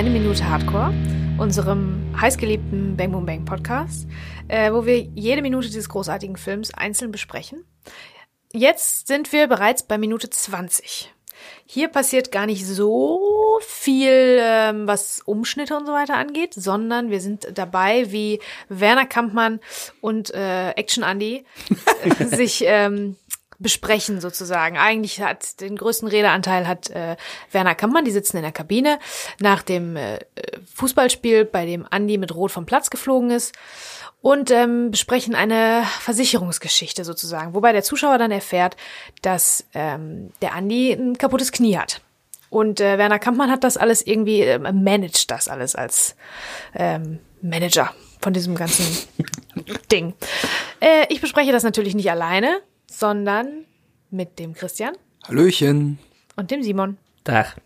Eine Minute Hardcore, unserem heißgeliebten Bang Boom Bang Podcast, äh, wo wir jede Minute dieses großartigen Films einzeln besprechen. Jetzt sind wir bereits bei Minute 20. Hier passiert gar nicht so viel, ähm, was Umschnitte und so weiter angeht, sondern wir sind dabei, wie Werner Kampmann und äh, Action Andy äh, sich ähm, besprechen sozusagen. Eigentlich hat den größten Redeanteil hat äh, Werner Kampmann, die sitzen in der Kabine nach dem äh, Fußballspiel, bei dem Andy mit Rot vom Platz geflogen ist und ähm, besprechen eine Versicherungsgeschichte sozusagen, wobei der Zuschauer dann erfährt, dass ähm, der Andi ein kaputtes Knie hat. Und äh, Werner Kampmann hat das alles irgendwie, äh, managt das alles als ähm, Manager von diesem ganzen Ding. Äh, ich bespreche das natürlich nicht alleine, sondern mit dem Christian. Hallöchen. Und dem Simon. Tag.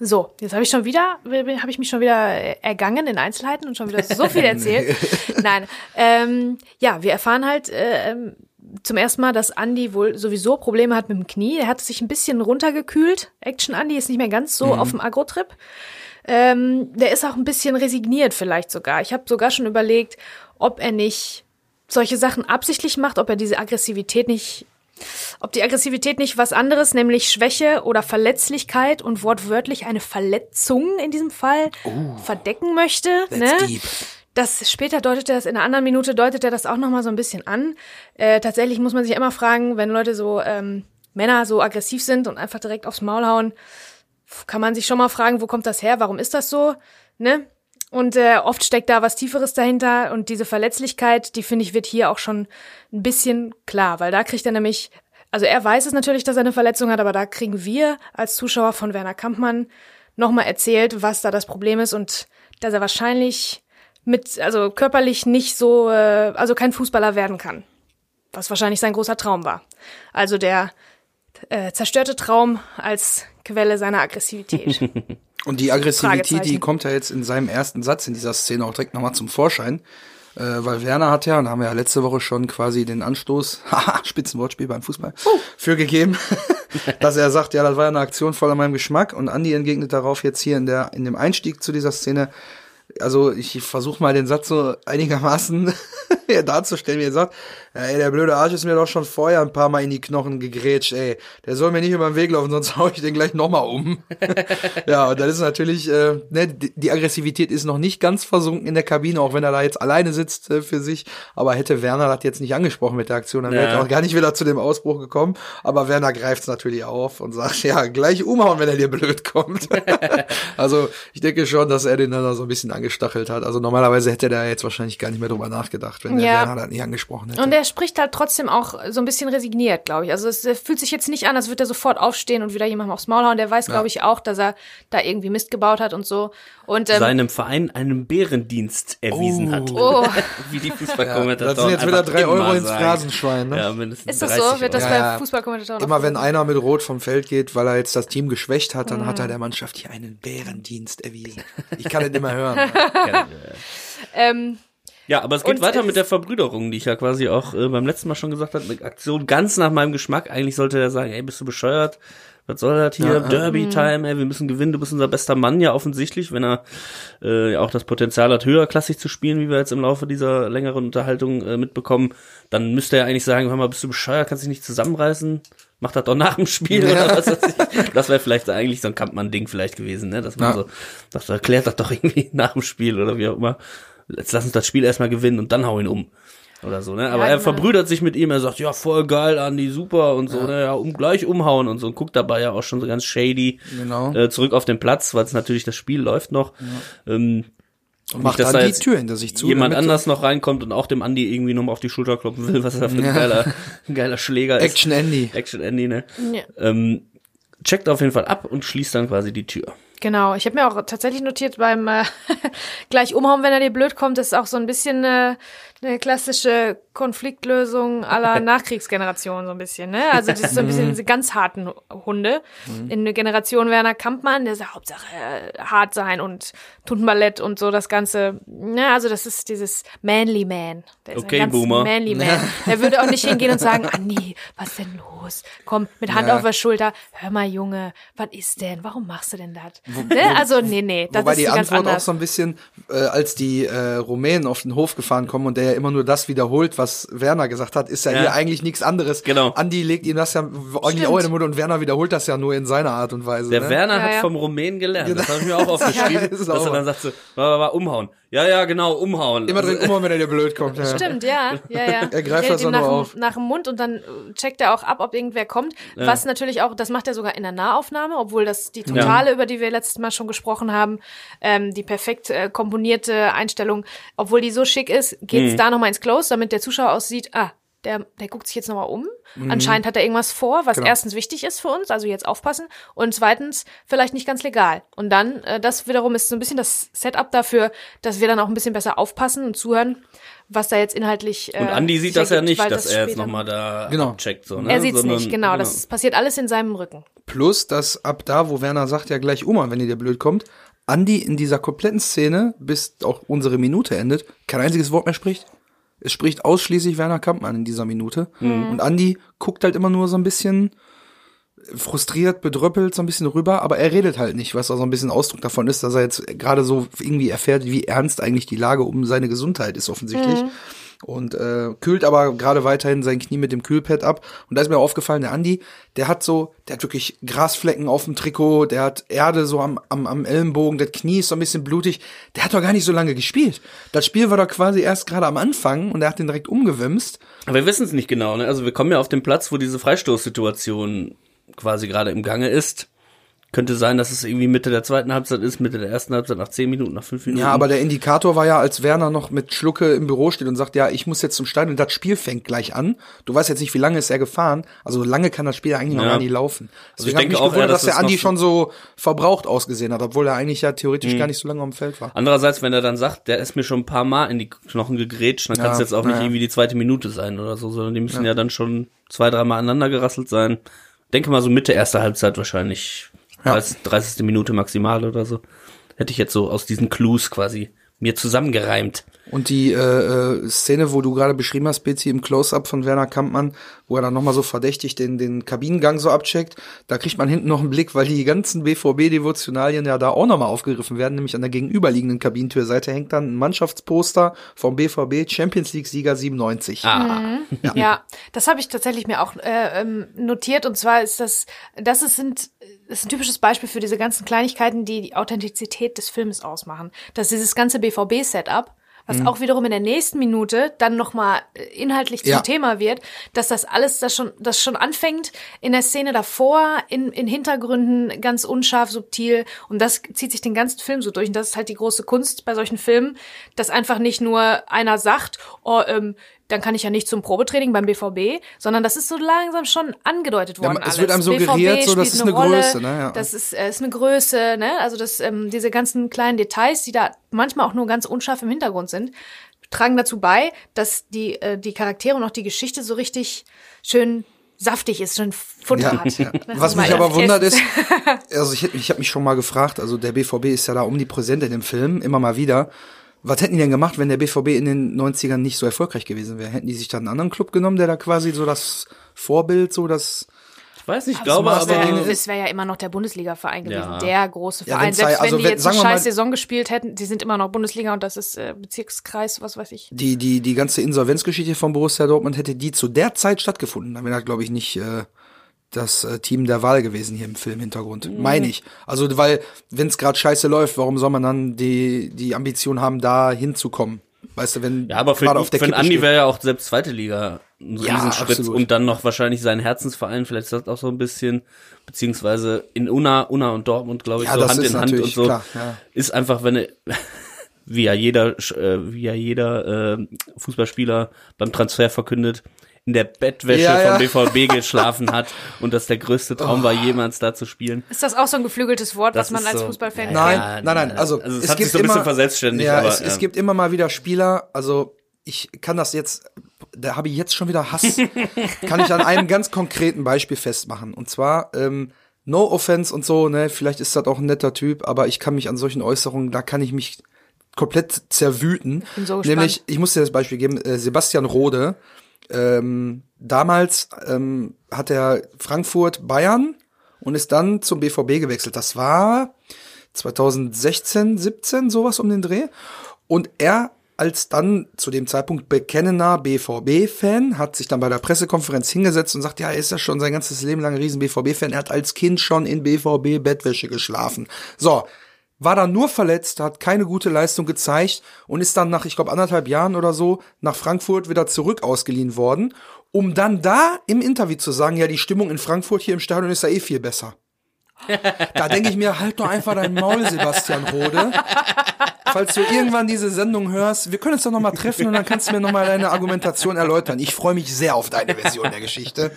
So, jetzt habe ich schon wieder, habe ich mich schon wieder ergangen in Einzelheiten und schon wieder so viel erzählt. Nein, ähm, ja, wir erfahren halt äh, zum ersten Mal, dass Andy wohl sowieso Probleme hat mit dem Knie. Er hat sich ein bisschen runtergekühlt. Action Andy ist nicht mehr ganz so mhm. auf dem Agro-Trip. Ähm, der ist auch ein bisschen resigniert vielleicht sogar. Ich habe sogar schon überlegt, ob er nicht solche Sachen absichtlich macht, ob er diese Aggressivität nicht ob die Aggressivität nicht was anderes, nämlich Schwäche oder Verletzlichkeit und wortwörtlich eine Verletzung in diesem Fall oh, verdecken möchte. Ne? Deep. Das später deutet er das in einer anderen Minute deutet er das auch noch mal so ein bisschen an. Äh, tatsächlich muss man sich immer fragen, wenn Leute so ähm, Männer so aggressiv sind und einfach direkt aufs Maul hauen, kann man sich schon mal fragen, wo kommt das her? Warum ist das so? Ne? Und äh, oft steckt da was Tieferes dahinter und diese Verletzlichkeit, die finde ich, wird hier auch schon ein bisschen klar, weil da kriegt er nämlich, also er weiß es natürlich, dass er eine Verletzung hat, aber da kriegen wir als Zuschauer von Werner Kampmann nochmal erzählt, was da das Problem ist und dass er wahrscheinlich mit, also körperlich nicht so, äh, also kein Fußballer werden kann. Was wahrscheinlich sein großer Traum war. Also der äh, zerstörte Traum als Quelle seiner Aggressivität. Und die Aggressivität, die kommt ja jetzt in seinem ersten Satz in dieser Szene auch direkt nochmal zum Vorschein. Äh, weil Werner hat ja, und da haben wir ja letzte Woche schon quasi den Anstoß, haha, Spitzenwortspiel beim Fußball, uh. für gegeben, dass er sagt, ja, das war ja eine Aktion voll an meinem Geschmack. Und Andi entgegnet darauf jetzt hier in der, in dem Einstieg zu dieser Szene, also ich versuche mal den Satz so einigermaßen darzustellen, wie er sagt, ey, der blöde Arsch ist mir doch schon vorher ein paar Mal in die Knochen gegrätscht, ey. Der soll mir nicht über den Weg laufen, sonst hau ich den gleich nochmal um. ja, und das ist natürlich, äh, ne, die Aggressivität ist noch nicht ganz versunken in der Kabine, auch wenn er da jetzt alleine sitzt äh, für sich. Aber hätte Werner das jetzt nicht angesprochen mit der Aktion, dann ja. wäre er auch gar nicht wieder zu dem Ausbruch gekommen. Aber Werner greift es natürlich auf und sagt, ja, gleich umhauen, wenn er dir blöd kommt. also ich denke schon, dass er den dann so ein bisschen angestachelt hat. Also normalerweise hätte er jetzt wahrscheinlich gar nicht mehr drüber nachgedacht, wenn der Werner das nicht angesprochen hätte. Und er spricht halt trotzdem auch so ein bisschen resigniert, glaube ich. Also es fühlt sich jetzt nicht an, als würde er sofort aufstehen und wieder jemandem aufs Maul hauen. Der weiß, ja. glaube ich, auch, dass er da irgendwie Mist gebaut hat und so. Und ähm, seinem Verein einen Bärendienst erwiesen oh. hat. Oh. Wie die Fußballkommentatoren. Ja, das sind jetzt wieder drei Euro ins Phrasenschwein, ne? Ja, mindestens Ist das so? Wird das ja, bei Fußballkommentatoren Immer wenn einer mit Rot vom Feld geht, weil er jetzt das Team geschwächt hat, dann mhm. hat er der Mannschaft hier einen Bärendienst erwiesen. Ich kann es immer hören. ähm, ja, aber es geht und weiter mit der Verbrüderung, die ich ja quasi auch äh, beim letzten Mal schon gesagt habe. Eine Aktion ganz nach meinem Geschmack. Eigentlich sollte er sagen, ey, bist du bescheuert? Was soll das hier? Ja, Derby-Time, ey, wir müssen gewinnen, du bist unser bester Mann, ja offensichtlich, wenn er äh, auch das Potenzial hat, höherklassig zu spielen, wie wir jetzt im Laufe dieser längeren Unterhaltung äh, mitbekommen, dann müsste er eigentlich sagen, hör mal, bist du bescheuert, kannst dich nicht zusammenreißen? Mach das doch nach dem Spiel ja. oder was weiß ich. Das wäre vielleicht eigentlich so ein Kampmann-Ding vielleicht gewesen, ne? Dass man ja. so, das erklärt das doch irgendwie nach dem Spiel oder wie auch immer jetzt lass uns das Spiel erstmal gewinnen und dann hau ihn um. Oder so, ne? Aber ja, er genau. verbrüdert sich mit ihm, er sagt, ja, voll geil, Andi, super und so, ja. ne? Ja, um gleich umhauen und so und guckt dabei ja auch schon so ganz shady genau. äh, zurück auf den Platz, weil es natürlich das Spiel läuft noch. Ja. Ähm, und macht nicht, dann da die Tür hinter sich zu. Jemand anders noch reinkommt und auch dem Andi irgendwie nochmal auf die Schulter klopfen will, was er für ein geiler, geiler Schläger ist. Action Andy. Action Andy, ne? Ja. Ähm, checkt auf jeden Fall ab und schließt dann quasi die Tür. Genau, ich habe mir auch tatsächlich notiert beim äh, gleich umhauen, wenn er dir blöd kommt, das ist auch so ein bisschen äh, eine klassische Konfliktlösung aller Nachkriegsgeneration so ein bisschen, ne? Also das ist so ein bisschen diese ganz harten Hunde. In der Generation Werner Kampmann, der sagt Hauptsache äh, hart sein und Tuntenballett und so das Ganze. Ne? Also das ist dieses Manly Man. Der ist Okay, ein ganz Boomer. Manly Man. Der würde auch nicht hingehen und sagen, Andi, was ist denn los? Komm, mit Hand Ja. auf der Schulter. Hör mal, Junge, was ist denn? Warum machst du denn das? Ne? Also nee, nee, das Wobei ist die Antwort auch so ein bisschen, äh, als die äh, Rumänen auf den Hof gefahren kommen und der ja immer nur das wiederholt, was Werner gesagt hat, ist ja, Ja. hier eigentlich nichts anderes. Genau. Andi legt ihm das ja eigentlich auch in den Mund und Werner wiederholt das ja nur in seiner Art und Weise. Der ne? Werner Ja, hat ja. vom Rumänen gelernt. Das habe ich mir auch aufgeschrieben, Ja, das ist dass auch er dann sagt so, war, war, war, umhauen. Ja, ja, genau, umhauen. Immer drin umhauen, wenn er dir blöd kommt. Ja. Stimmt, ja, ja, ja. Er greift das nur nach, dem- auf. nach dem Mund und dann äh, checkt er auch ab, ob irgendwer kommt. Was natürlich auch, das macht er sogar in der Nahaufnahme, obwohl das die totale, über die wir letztes Mal schon gesprochen haben, ähm, die perfekt äh, komponierte Einstellung, obwohl die so schick ist, geht's da nochmal ins Close, damit der Zuschauer aussieht, ah, der, der guckt sich jetzt nochmal um. Anscheinend hat er irgendwas vor, was Genau. erstens wichtig ist für uns, also jetzt aufpassen, und zweitens vielleicht nicht ganz legal. Und dann, äh, das wiederum ist so ein bisschen das Setup dafür, dass wir dann auch ein bisschen besser aufpassen und zuhören, was da jetzt inhaltlich. Äh, Und Andi sieht das ja nicht, weil dass das er jetzt nochmal da Genau. abcheckt. So, ne? Er sieht's Sondern- nicht, genau, Das passiert alles in seinem Rücken. Plus, dass ab da, wo Werner sagt, ja gleich umhauen, wenn ihr dir blöd kommt, Andi in dieser kompletten Szene, bis auch unsere Minute endet, kein einziges Wort mehr spricht. Es spricht ausschließlich Werner Kampmann in dieser Minute. Und Andi guckt halt immer nur so ein bisschen frustriert, bedröppelt, so ein bisschen rüber, aber er redet halt nicht, was auch so ein bisschen Ausdruck davon ist, dass er jetzt gerade so irgendwie erfährt, wie ernst eigentlich die Lage um seine Gesundheit ist, offensichtlich. Und äh, kühlt aber gerade weiterhin sein Knie mit dem Kühlpad ab. Und da ist mir aufgefallen, der Andi, der hat so, der hat wirklich Grasflecken auf dem Trikot, der hat Erde so am, am, am Ellenbogen, das Knie ist so ein bisschen blutig. Der hat doch gar nicht so lange gespielt. Das Spiel war doch quasi erst gerade am Anfang und er hat den direkt umgewimst. Aber wir wissen es nicht genau. Ne? Also wir kommen ja auf den Platz, wo diese Freistoßsituation quasi gerade im Gange ist. Könnte sein, dass es irgendwie Mitte der zweiten Halbzeit ist, Mitte der ersten Halbzeit, nach zehn Minuten, nach fünf Minuten. Ja, aber der Indikator war ja, als Werner noch mit Schlucke im Büro steht und sagt, ja, ich muss jetzt zum Stadion und das Spiel fängt gleich an. Du weißt jetzt nicht, wie lange ist er gefahren. Also lange kann das Spiel eigentlich noch Ja. gar nicht laufen. Also ich denke mich auch eher, gewundert, dass dass der noch Andi schon so verbraucht ausgesehen hat, obwohl er eigentlich ja Mhm. theoretisch gar nicht so lange am Feld war. Andererseits, wenn er dann sagt, der ist mir schon ein paar Mal in die Knochen gegrätscht, dann kann es Ja, jetzt auch nicht ja. irgendwie die zweite Minute sein oder so, sondern die müssen ja, dann schon zwei, dreimal aneinander gerasselt sein. Denke mal so Mitte erster Halbzeit wahrscheinlich. Ja. 30, 30. Minute maximal oder so. Hätte ich jetzt so aus diesen Clues quasi mir zusammengereimt. Und die äh, äh, Szene, wo du gerade beschrieben hast, Betsy, im Close-Up von Werner Kampmann, wo er dann nochmal so verdächtig den, den Kabinengang so abcheckt, da kriegt man hinten noch einen Blick, weil die ganzen BVB-Devotionalien ja da auch nochmal aufgegriffen werden, nämlich an der gegenüberliegenden Kabinentürseite hängt dann ein Mannschaftsposter vom BVB Champions League-Sieger 97. Ah, Ja, das habe ich tatsächlich mir auch äh, ähm, notiert. Und zwar ist das, das ist, sind, ist ein typisches Beispiel für diese ganzen Kleinigkeiten, die die Authentizität des Films ausmachen. Dass dieses ganze BVB-Setup, was Mhm. auch wiederum in der nächsten Minute dann nochmal inhaltlich zum Ja. Thema wird, dass das alles, das schon, das schon anfängt in der Szene davor, in, in Hintergründen ganz unscharf, subtil. Und das zieht sich den ganzen Film so durch. Und das ist halt die große Kunst bei solchen Filmen, dass einfach nicht nur einer sagt, oh, ähm, dann kann ich ja nicht zum Probetraining beim BVB, sondern das ist so langsam schon angedeutet worden. Ja, es alles. wird einem suggeriert, so, das ist eine Rolle, Größe, ne, ja. Das ist, äh, ist eine Größe, ne? Also das, ähm, diese ganzen kleinen Details, die da manchmal auch nur ganz unscharf im Hintergrund sind, tragen dazu bei, dass die, äh, die Charaktere und auch die Geschichte so richtig schön saftig ist, schön Futter Ja, hat. ja. Was mich aber wundert ist, also ich, ich habe mich schon mal gefragt, also der BVB ist ja da omnipräsent in dem Film, immer mal wieder. Was hätten die denn gemacht, wenn der BVB in den 90ern nicht so erfolgreich gewesen wäre? Hätten die sich da einen anderen Club genommen, der da quasi so das Vorbild, so das ich weiß nicht, ich glaube aber. Es wäre ja immer noch der Bundesliga-Verein gewesen, Ja. der große Ja, Verein. wenn's Selbst also wenn die wenn- jetzt eine scheiß Saison gespielt hätten, die sind immer noch Bundesliga und das ist äh, Bezirkskreis, was weiß ich. die die die ganze Insolvenzgeschichte von Borussia Dortmund hätte die zu der Zeit stattgefunden, dann wäre das glaube ich nicht äh, das äh, Team der Wahl gewesen hier im Filmhintergrund, Mhm. meine ich. Also weil wenn es gerade scheiße läuft, warum soll man dann die die Ambition haben, da hinzukommen? Weißt du, wenn Ja, aber für, gerade auf der für Kippe Andi wäre ja auch selbst zweite Liga ein Ja, Riesenschritt absolut. und dann noch wahrscheinlich sein Herzensverein, vielleicht ist das auch so ein bisschen, beziehungsweise in Unna, Unna und Dortmund, glaube ich, Ja, so Hand in Hand und so. klar, ja. Ist einfach, wenn er, wie ja jeder, äh, wie ja jeder äh, Fußballspieler beim Transfer verkündet, in der Bettwäsche Ja, ja. vom BVB geschlafen hat und das der größte Traum war, jemals da zu spielen. Ist das auch so ein geflügeltes Wort, Das was man als so- Fußballfan Nein, kennt? nein, nein. Also, Also es es hat sich gibt so ein bisschen immer, verselbstständigt, Ja, aber, es, es ja. gibt immer mal wieder Spieler. Also ich kann das jetzt, da habe ich jetzt schon wieder Hass, kann ich an einem ganz konkreten Beispiel festmachen. Und zwar, ähm, no offense und so, ne, vielleicht ist das auch ein netter Typ, aber ich kann mich an solchen Äußerungen, da kann ich mich komplett zerwüten. Bin so Nämlich, ich muss dir das Beispiel geben, äh, Sebastian Rode, ähm, damals ähm, hat er Frankfurt Bayern und ist dann zum BVB gewechselt. Das war 2016, 17, sowas um den Dreh. Und er als dann zu dem Zeitpunkt bekennender BVB-Fan, hat sich dann bei der Pressekonferenz hingesetzt und sagt, ja, er ist ja schon sein ganzes Leben lang ein riesen BVB-Fan. Er hat als Kind schon in BVB-Bettwäsche geschlafen. So, war dann nur verletzt, hat keine gute Leistung gezeigt und ist dann nach, ich glaube, anderthalb Jahren oder so nach Frankfurt wieder zurück ausgeliehen worden, um dann da im Interview zu sagen, ja, die Stimmung in Frankfurt hier im Stadion ist ja eh viel besser. Da denke ich mir, halt doch einfach dein Maul, Sebastian Rode. Falls du irgendwann diese Sendung hörst, wir können uns doch noch mal treffen und dann kannst du mir noch mal deine Argumentation erläutern. Ich freue mich sehr auf deine Version der Geschichte.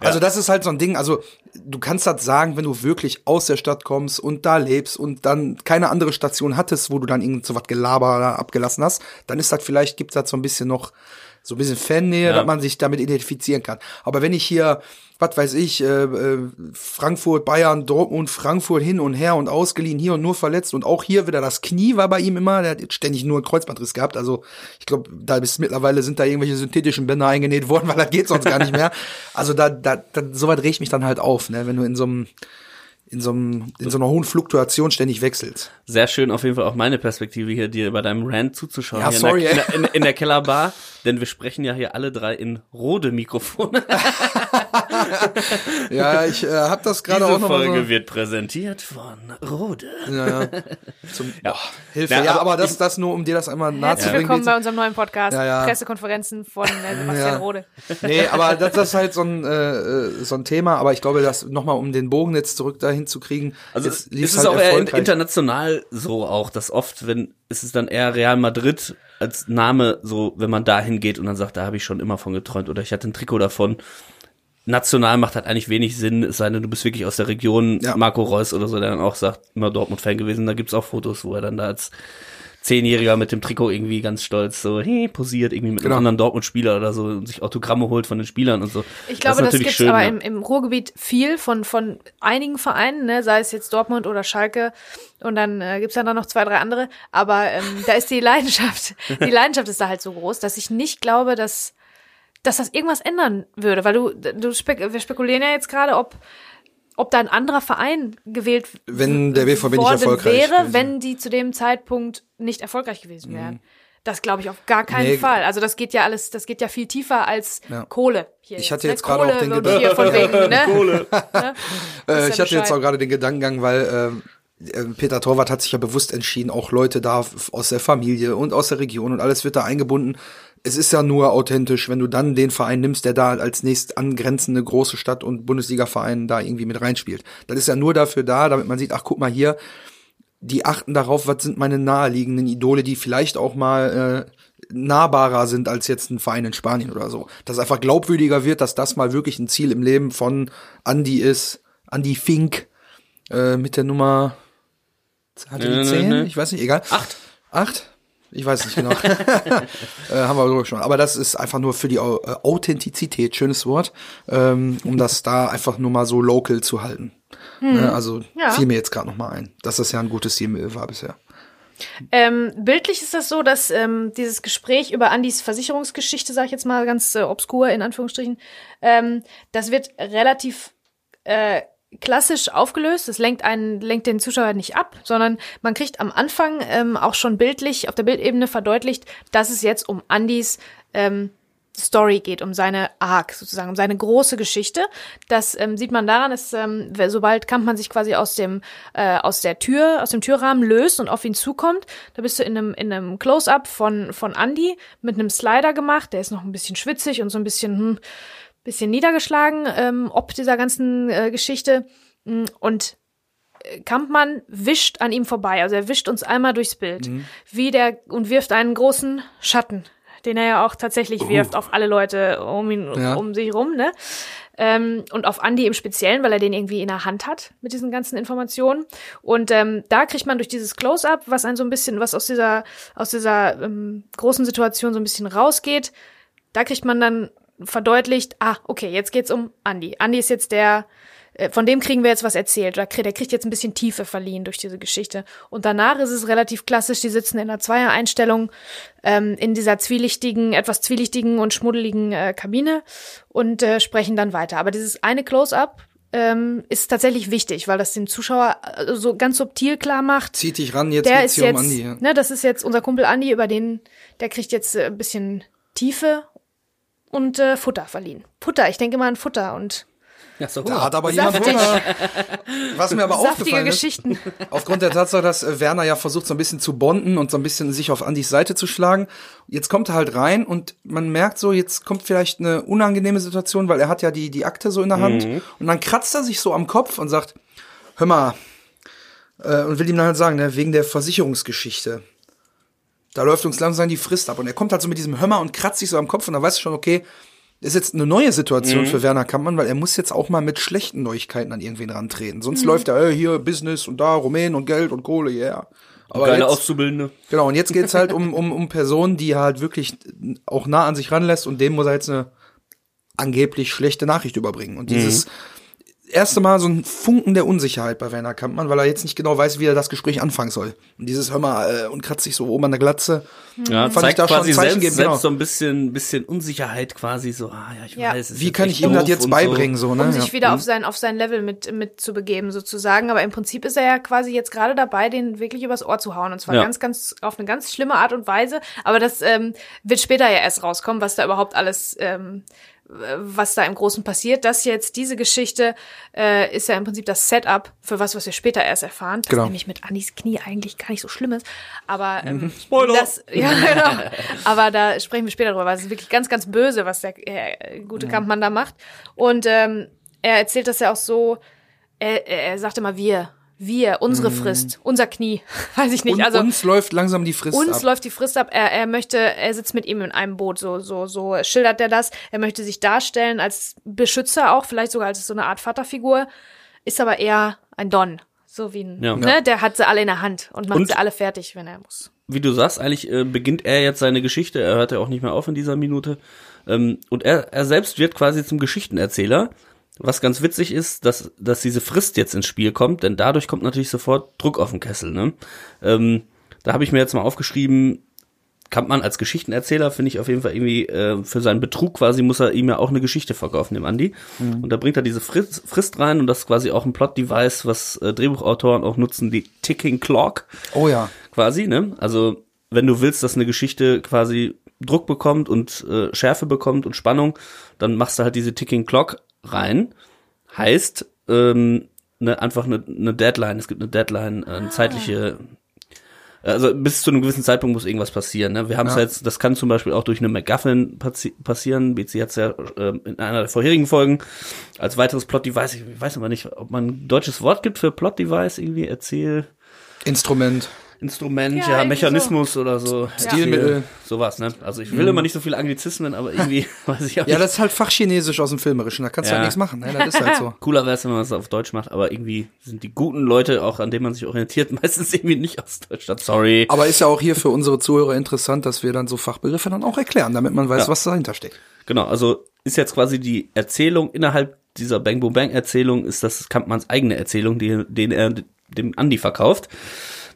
Also das ist halt so ein Ding, also du kannst das sagen, wenn du wirklich aus der Stadt kommst und da lebst und dann keine andere Station hattest, wo du dann irgend so was Gelaber abgelassen hast, dann ist das vielleicht, gibt das so ein bisschen noch so ein bisschen Fannähe, ja. dass man sich damit identifizieren kann. Aber wenn ich hier, was weiß ich, äh, äh, Frankfurt, Bayern, Dortmund, Frankfurt hin und her und ausgeliehen, hier und nur verletzt und auch hier wieder das Knie war bei ihm immer, der hat ständig nur einen Kreuzbandriss gehabt. Also ich glaube, da bis mittlerweile sind da irgendwelche synthetischen Bänder eingenäht worden, weil das geht sonst gar nicht mehr. Also da, da, da soweit regt mich dann halt auf, ne, wenn du in so einem in so, einem, in so einer hohen Fluktuation ständig wechselt. Sehr schön auf jeden Fall auch meine Perspektive hier, dir bei deinem Rant zuzuschauen. Ja, sorry. In der, in, in der Kellerbar, denn wir sprechen ja hier alle drei in rode Mikrofone. ja, ich äh, habe das gerade auch noch Folge so. wird präsentiert von Rode. Ja, ja. Zum, ja. Oh, Hilfe. Ja, ja, aber das, das nur, um dir das einmal nahe Herzlich willkommen bei unserem neuen Podcast, ja, ja. Pressekonferenzen von äh, Sebastian ja. Rode. Nee, aber das, das ist halt so ein, äh, so ein Thema, aber ich glaube, das nochmal, um den Bogen jetzt zurück dahin zu kriegen. Also es ist halt auch eher international so auch, dass oft, wenn, ist es dann eher Real Madrid als Name so, wenn man da hingeht und dann sagt, da habe ich schon immer von geträumt oder ich hatte ein Trikot davon national macht halt eigentlich wenig Sinn, es sei denn, du bist wirklich aus der Region, ja. Marco Reus oder so, der dann auch sagt, immer Dortmund-Fan gewesen. Da gibt's auch Fotos, wo er dann da als Zehnjähriger mit dem Trikot irgendwie ganz stolz so hey, posiert irgendwie mit genau. einem anderen Dortmund-Spieler oder so und sich Autogramme holt von den Spielern und so. Ich glaube, das, das gibt's schön, aber ja. im, im Ruhrgebiet viel von von einigen Vereinen, ne, sei es jetzt Dortmund oder Schalke und dann äh, gibt's dann noch zwei, drei andere. Aber ähm, da ist die Leidenschaft, die Leidenschaft ist da halt so groß, dass ich nicht glaube, dass dass das irgendwas ändern würde, weil du, du spek wir spekulieren ja jetzt gerade, ob ob da ein anderer Verein gewählt wenn der BVB nicht erfolgreich wäre, gewesen. wenn die zu dem Zeitpunkt nicht erfolgreich gewesen wären. Mhm. Das glaube ich auf gar keinen nee. Fall. Also das geht ja alles, das geht ja viel tiefer als ja. Kohle. Hier ich hatte jetzt, ne? gerade auch den Gedanken. Ne? Kohle. ne? äh, ich hatte jetzt auch gerade den Gedankengang, weil ähm, äh, Peter Torwart hat sich ja bewusst entschieden, auch Leute da aus der Familie und aus der Region und alles wird da eingebunden es ist ja nur authentisch, wenn du dann den Verein nimmst, der da als nächst angrenzende große Stadt und Bundesliga-Verein da irgendwie mit reinspielt. Das ist ja nur dafür da, damit man sieht, ach guck mal hier, die achten darauf, was sind meine naheliegenden Idole, die vielleicht auch mal äh, nahbarer sind als jetzt ein Verein in Spanien oder so. Dass einfach glaubwürdiger wird, dass das mal wirklich ein Ziel im Leben von Andy ist, Andy Fink, äh, mit der Nummer hatte die 10? Ich weiß nicht, egal. Acht. Acht? Ich weiß nicht genau. äh, haben wir drüber schon. Aber das ist einfach nur für die äh, Authentizität, schönes Wort, ähm, um das da einfach nur mal so local zu halten. Hm. Ne, also ja. fiel mir jetzt gerade noch mal ein, dass das ja ein gutes Ziel war bisher. Ähm, bildlich ist das so, dass ähm, dieses Gespräch über Andys Versicherungsgeschichte, sage ich jetzt mal ganz äh, obskur in Anführungsstrichen, ähm, das wird relativ äh, klassisch aufgelöst. Es lenkt einen, lenkt den Zuschauer nicht ab, sondern man kriegt am Anfang ähm, auch schon bildlich auf der Bildebene verdeutlicht, dass es jetzt um Andys ähm, Story geht, um seine Arc sozusagen, um seine große Geschichte. Das ähm, sieht man daran, dass ähm, sobald Kampmann sich quasi aus dem äh, aus der Tür, aus dem Türrahmen löst und auf ihn zukommt, da bist du in einem in einem Close-up von von Andy mit einem Slider gemacht. Der ist noch ein bisschen schwitzig und so ein bisschen hm, bisschen niedergeschlagen, ähm, ob dieser ganzen äh, Geschichte. Mm, und äh, Kampmann wischt an ihm vorbei. Also er wischt uns einmal durchs Bild. Mhm. Wie der und wirft einen großen Schatten den er ja auch tatsächlich uh. wirft auf alle Leute um ihn, ja. um sich rum, ne? Ähm, und auf Andy im Speziellen, weil er den irgendwie in der Hand hat mit diesen ganzen Informationen. Und ähm, da kriegt man durch dieses Close-up, was ein so ein bisschen, was aus dieser, aus dieser ähm, großen Situation so ein bisschen rausgeht, da kriegt man dann verdeutlicht, ah, okay, jetzt geht's um Andy. Andy ist jetzt der, äh, von dem kriegen wir jetzt was erzählt. Der kriegt jetzt ein bisschen Tiefe verliehen durch diese Geschichte. Und danach ist es relativ klassisch, die sitzen in einer Zweier-Einstellung ähm, in dieser zwielichtigen, etwas zwielichtigen und schmuddeligen äh, Kabine und äh, sprechen dann weiter. Aber dieses eine Close-up ähm, ist tatsächlich wichtig, weil das den Zuschauer äh, so ganz subtil klar macht. Zieht dich ran, jetzt der ist jetzt, um Andi. Ja. Ne, das ist jetzt unser Kumpel Andi, über den, der kriegt jetzt äh, ein bisschen Tiefe und äh, Futter verliehen. Futter, ich denke immer an Futter und ja, so da hat aber jemand Hunger. Was mir aber Saftige aufgefallen Geschichten. ist, aufgrund der Tatsache, dass äh, Werner ja versucht, so ein bisschen zu bonden und so ein bisschen sich auf Andys Seite zu schlagen. Jetzt kommt er halt rein und man merkt so, jetzt kommt vielleicht eine unangenehme Situation, weil er hat ja die, die Akte so in der Hand. Mhm. Und dann kratzt er sich so am Kopf und sagt, hör mal, äh, und will ihm dann halt sagen, ne, wegen der Versicherungsgeschichte. Da läuft uns langsam die Frist ab. Und er kommt halt so mit diesem Hömmer und kratzt sich so am Kopf und da weißt du schon, okay, ist jetzt eine neue Situation mhm. für Werner Kampmann, weil er muss jetzt auch mal mit schlechten Neuigkeiten an irgendwen rantreten. Sonst mhm. läuft er äh, hier Business und da Rumänen und Geld und Kohle, ja. Yeah. Aber Geile jetzt, Auszubildende. Genau, und jetzt geht's halt um, um, um Personen, die er halt wirklich auch nah an sich ranlässt und dem muss er jetzt eine angeblich schlechte Nachricht überbringen. Und dieses, mhm erste Mal so ein Funken der Unsicherheit bei Werner Kampmann, weil er jetzt nicht genau weiß, wie er das Gespräch anfangen soll. Und dieses Hör mal äh, und kratzt sich so oben an der Glatze. Ja, fand zeigt ich da quasi schon ein Zeichen selbst, geben, genau. selbst so ein bisschen, bisschen Unsicherheit quasi so. Ah ja, ich ja. weiß. Wie kann ich ihm das jetzt beibringen so, so ne? Um sich wieder ja. auf sein auf sein Level mit mit zu begeben sozusagen. Aber im Prinzip ist er ja quasi jetzt gerade dabei, den wirklich übers Ohr zu hauen und zwar ja. ganz ganz auf eine ganz schlimme Art und Weise. Aber das ähm, wird später ja erst rauskommen, was da überhaupt alles ähm, was da im Großen passiert. Das jetzt, diese Geschichte, äh, ist ja im Prinzip das Setup für was, was wir später erst erfahren. Das genau. nämlich mit Annis Knie eigentlich gar nicht so schlimm ist. Aber ähm, mhm. Spoiler! Das, ja, genau. Aber da sprechen wir später drüber, weil es ist wirklich ganz, ganz böse, was der äh, gute. Kampmann da macht. Und ähm, er erzählt das ja auch so, er, er sagt immer wir, wir, unsere mhm. Frist, unser Knie, weiß ich nicht. Und also uns läuft langsam die Frist uns ab. Uns läuft die Frist ab. Er, er möchte, er sitzt mit ihm in einem Boot, so so so schildert er das. Er möchte sich darstellen als Beschützer auch, vielleicht sogar als so eine Art Vaterfigur, ist aber eher ein Don, so wie ein, ja. ne, der hat sie alle in der Hand und macht und, sie alle fertig, wenn er muss. Wie du sagst, eigentlich äh, beginnt er jetzt seine Geschichte. Er hört ja auch nicht mehr auf in dieser Minute. Ähm, und er, er selbst wird quasi zum Geschichtenerzähler was ganz witzig ist, dass, dass diese Frist jetzt ins Spiel kommt, denn dadurch kommt natürlich sofort Druck auf den Kessel. Ne? Ähm, da habe ich mir jetzt mal aufgeschrieben, kann man als Geschichtenerzähler, finde ich auf jeden Fall irgendwie, äh, für seinen Betrug quasi muss er ihm ja auch eine Geschichte verkaufen, dem Andi. Mhm. Und da bringt er diese Frist, Frist rein und das ist quasi auch ein Plot-Device, was äh, Drehbuchautoren auch nutzen, die Ticking Clock. Oh ja. Quasi, ne? Also, wenn du willst, dass eine Geschichte quasi Druck bekommt und äh, Schärfe bekommt und Spannung, dann machst du halt diese Ticking Clock rein. Heißt, ähm, ne, einfach eine, eine Deadline. Es gibt eine Deadline, äh, eine ah. zeitliche. Also bis zu einem gewissen Zeitpunkt muss irgendwas passieren. Ne? Wir haben es ja. jetzt, das kann zum Beispiel auch durch eine McGuffin passi passieren. BC hat es ja äh, in einer der vorherigen Folgen als weiteres Plot-Device. Ich weiß aber nicht, ob man ein deutsches Wort gibt für Plot-Device, irgendwie Erzähl. Instrument. Instrument, ja, ja Mechanismus so. oder so. Stilmittel. Sowas, ne? Also ich will mhm. immer nicht so viele Anglizismen, aber irgendwie weiß ich auch Ja, das ist halt Fachchinesisch aus dem Filmerischen, da kannst ja. du halt nichts machen, ne? Das ist halt so. Cooler wäre es, wenn man es auf Deutsch macht, aber irgendwie sind die guten Leute, auch an denen man sich orientiert, meistens irgendwie nicht aus Deutschland. Sorry. Aber ist ja auch hier für unsere Zuhörer interessant, dass wir dann so Fachbegriffe dann auch erklären, damit man weiß, ja. was dahinter steckt. Genau, also ist jetzt quasi die Erzählung innerhalb dieser Bang Boom Bang Erzählung ist das Kampmanns eigene Erzählung, die, den er dem Andi verkauft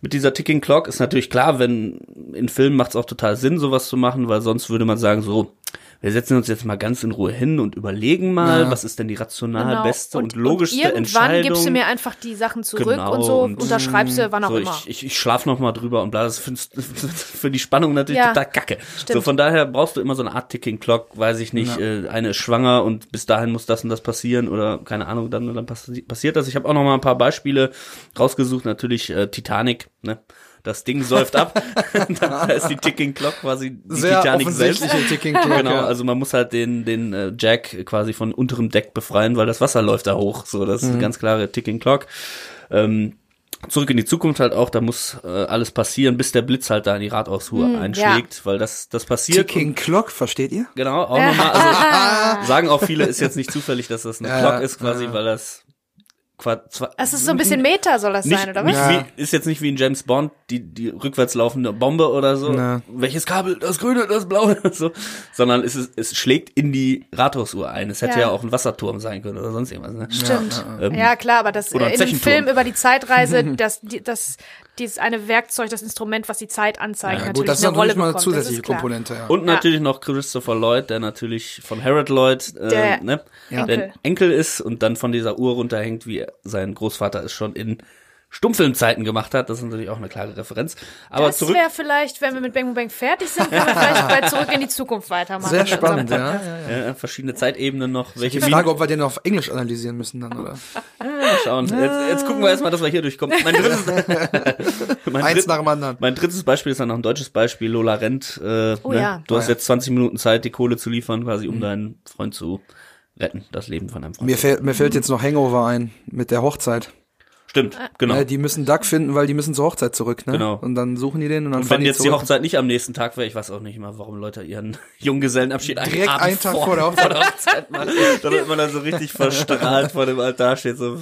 mit dieser Ticking Clock ist natürlich klar, wenn in Filmen macht es auch total Sinn, sowas zu machen, weil sonst würde man sagen, so, wir setzen uns jetzt mal ganz in Ruhe hin und überlegen mal, ja. was ist denn die rational genau. beste und, und logischste und irgendwann Entscheidung. Irgendwann gibst du mir einfach die Sachen zurück genau, und so und unterschreibst du wann auch so, immer. Ich, ich, ich schlaf noch mal drüber und bla, das ist für die Spannung natürlich ja, total kacke. Stimmt. So von daher brauchst du immer so eine Art Ticking Clock, weiß ich nicht, ja. äh, eine ist schwanger und bis dahin muss das und das passieren oder keine Ahnung, dann, dann passiert das. Ich habe auch noch mal ein paar Beispiele rausgesucht, natürlich äh, Titanic, ne? Das Ding säuft ab. da ist die Ticking Clock quasi die Sehr Titanic selbst. Ticking Clock, genau, also man muss halt den den äh, Jack quasi von unterem Deck befreien, weil das Wasser läuft da hoch. So, das ist eine mhm. ganz klare Ticking Clock. Ähm, Zurück in die Zukunft halt auch, da muss äh, alles passieren, bis der Blitz halt da in die Ratausuhr hm, einschlägt, ja. weil das, das passiert. Ticking Clock, versteht ihr? Genau, auch nochmal, also sagen auch viele, ist jetzt nicht zufällig, dass das eine ja, Clock ist quasi, ja. weil das es ist so ein bisschen Meta, soll das nicht, sein, oder was? Ja. Wie, ist jetzt nicht wie in James Bond, die, die rückwärts laufende Bombe oder so. Ja. Welches Kabel? Das grüne, das blaue, so. Sondern es, ist, es schlägt in die Rathausuhr ein. Es hätte ja. ja auch ein Wasserturm sein können oder sonst irgendwas. Ne? Stimmt. Ja, ähm, ja klar, aber das in dem Film über die Zeitreise, das, die, das, dieses eine Werkzeug, das Instrument, was die Zeit anzeigt, ja, natürlich gut, das ist eine Rolle mal eine zusätzliche Komponente. Ja. Und natürlich noch Christopher Lloyd, der natürlich von Harold Lloyd, äh, der, ne, Enkel. der Enkel ist und dann von dieser Uhr runterhängt, wie sein Großvater es schon in Stummfilmzeiten gemacht hat. Das ist natürlich auch eine klare Referenz. Aber das wäre vielleicht, wenn wir mit Bang Bang fertig sind, können wir vielleicht bei Zurück in die Zukunft weitermachen. Sehr spannend, ja. Ja, ja. Verschiedene Zeitebenen noch. Welche die Frage, ob wir den auf Englisch analysieren müssen dann, oder? Ja, schauen. Jetzt, jetzt gucken wir erstmal, dass wir hier durchkommen. Mein drittes, mein Eins nach dem anderen. Mein drittes Beispiel ist dann noch ein deutsches Beispiel. Lola Rent. Äh, oh, ne? ja. Du hast jetzt 20 Minuten Zeit, die Kohle zu liefern, quasi, um mhm. deinen Freund zu retten, das Leben von einem Freund. Mir, fällt, mir fällt jetzt noch Hangover ein mit der Hochzeit. Stimmt, genau. Ja, die müssen Duck finden, weil die müssen zur Hochzeit zurück, ne? Genau. Und dann suchen die den und dann und wenn jetzt die Hochzeit nicht am nächsten Tag wäre, ich weiß auch nicht mal, warum Leute ihren Junggesellenabschied direkt einen Tag vor, vor, der Hochzeit, vor der Hochzeit machen. Damit man dann so richtig verstrahlt vor dem Altar steht, so.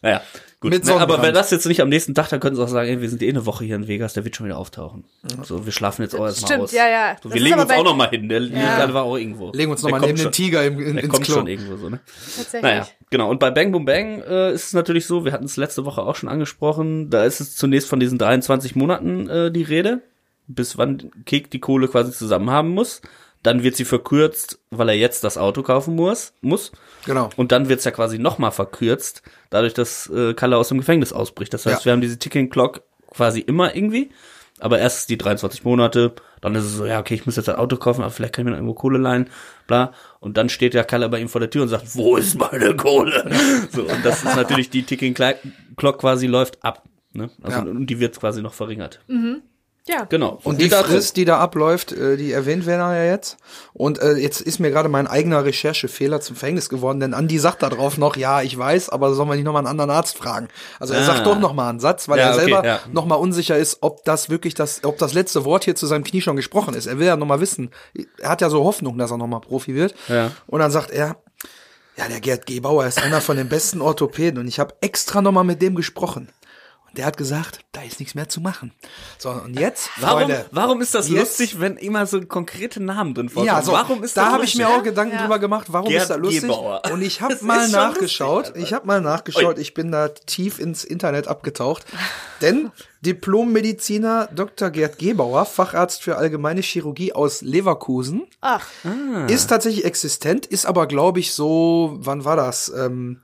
naja, Gut, Mit ne, aber wenn das jetzt nicht am nächsten Tag, dann können sie auch sagen, ey, wir sind eh eine Woche hier in Vegas, der wird schon wieder auftauchen. Ja. So, wir schlafen jetzt auch erstmal aus. Ja, ja. So, wir legen uns auch noch mal hin, der ja. war auch irgendwo. Legen uns noch mal neben den Tiger im, in, der ins kommt Klo. schon irgendwo so, ne? Tatsächlich. Naja, genau. Und bei Bang Boom Bang äh, ist es natürlich so, wir hatten es letzte Woche auch schon angesprochen, da ist es zunächst von diesen 23 Monaten äh, die Rede, bis wann Kek die Kohle quasi zusammen haben muss. Dann wird sie verkürzt, weil er jetzt das Auto kaufen muss. muss. Genau. Und dann wird's ja quasi nochmal verkürzt, dadurch, dass äh, Kalle aus dem Gefängnis ausbricht. Das heißt, ja. wir haben diese Ticking Clock quasi immer irgendwie. Aber erst die 23 Monate, dann ist es so, ja, okay, ich muss jetzt ein Auto kaufen, aber vielleicht kann ich mir noch irgendwo Kohle leihen, bla. Und dann steht ja Kalle bei ihm vor der Tür und sagt, wo ist meine Kohle? so, und das ist natürlich, die Ticking Clock quasi läuft ab. Ne? Also, ja. Und die wird quasi noch verringert. Mhm. Ja. Genau. Und die Frist, die da abläuft, äh, die erwähnt werden ja jetzt. Und äh, jetzt ist mir gerade mein eigener Recherchefehler zum Verhängnis geworden, denn Andi sagt da drauf noch, ja, ich weiß, aber sollen wir nicht nochmal einen anderen Arzt fragen? Also er ah. sagt doch nochmal einen Satz, weil ja, er selber okay, ja. nochmal unsicher ist, ob das wirklich das, ob das letzte Wort hier zu seinem Knie schon gesprochen ist. Er will ja nochmal wissen. Er hat ja so Hoffnung, dass er nochmal Profi wird. Ja. Und dann sagt er, ja, der Gerd Gebauer ist einer von den besten Orthopäden und ich habe extra nochmal mit dem gesprochen. Der hat gesagt, da ist nichts mehr zu machen. So, und jetzt, warum, Freunde, warum ist das jetzt, lustig, wenn immer so konkrete Namen drin vorkommen? Ja, so, warum ist da habe ich mir auch Gedanken ja. drüber gemacht, warum Gerd ist das lustig? Gebauer. Und ich habe mal nachgeschaut, lustig, ich habe mal nachgeschaut, ich bin da tief ins Internet abgetaucht, denn Diplommediziner Dr. Gerd Gebauer, Facharzt für allgemeine Chirurgie aus Leverkusen, Ach. ist tatsächlich existent, ist aber glaube ich so, wann war das? Ähm,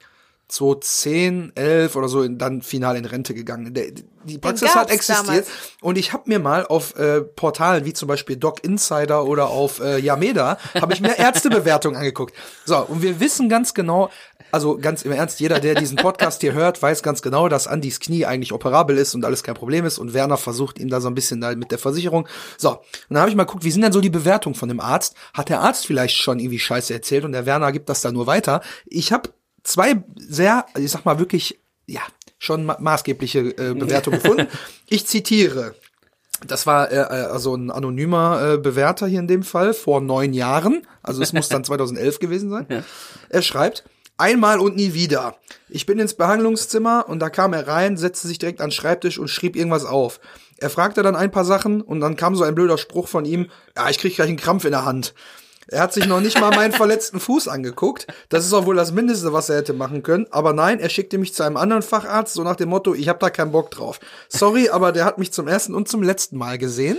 2010, 11 oder so dann final in Rente gegangen. Der, die Praxis hat existiert damals. und ich habe mir mal auf äh, Portalen wie zum Beispiel Doc Insider oder auf äh, Yameda habe ich mir Ärztebewertungen angeguckt. So und wir wissen ganz genau, also ganz im Ernst, jeder, der diesen Podcast hier hört, weiß ganz genau, dass Andys Knie eigentlich operabel ist und alles kein Problem ist und Werner versucht ihm da so ein bisschen da mit der Versicherung. So und dann habe ich mal geguckt, wie sind denn so die Bewertungen von dem Arzt? Hat der Arzt vielleicht schon irgendwie Scheiße erzählt und der Werner gibt das da nur weiter? Ich habe zwei sehr, ich sag mal wirklich, ja, schon ma maßgebliche äh, Bewertungen gefunden. Ich zitiere. Das war äh, also ein anonymer äh, Bewerter hier in dem Fall vor neun Jahren. Also es muss dann 2011 gewesen sein. Ja. Er schreibt, einmal und nie wieder. Ich bin ins Behandlungszimmer und da kam er rein, setzte sich direkt an den Schreibtisch und schrieb irgendwas auf. Er fragte dann ein paar Sachen und dann kam so ein blöder Spruch von ihm, ja, ich krieg gleich einen Krampf in der Hand. Er hat sich noch nicht mal meinen verletzten Fuß angeguckt. Das ist auch wohl das Mindeste, was er hätte machen können. Aber nein, er schickte mich zu einem anderen Facharzt, so nach dem Motto, ich habe da keinen Bock drauf. Sorry, aber der hat mich zum ersten und zum letzten Mal gesehen.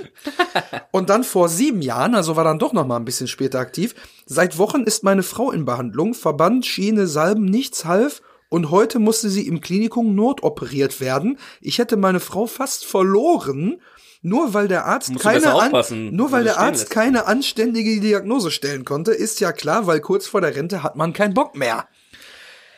Und dann vor sieben Jahren, also war dann doch noch mal ein bisschen später aktiv. Seit Wochen ist meine Frau in Behandlung. Verband, Schiene, Salben, nichts half. Und heute musste sie im Klinikum notoperiert werden. Ich hätte meine Frau fast verloren nur weil der Arzt Musst keine an, nur weil der Arzt lässt. keine anständige Diagnose stellen konnte, ist ja klar, weil kurz vor der Rente hat man keinen Bock mehr.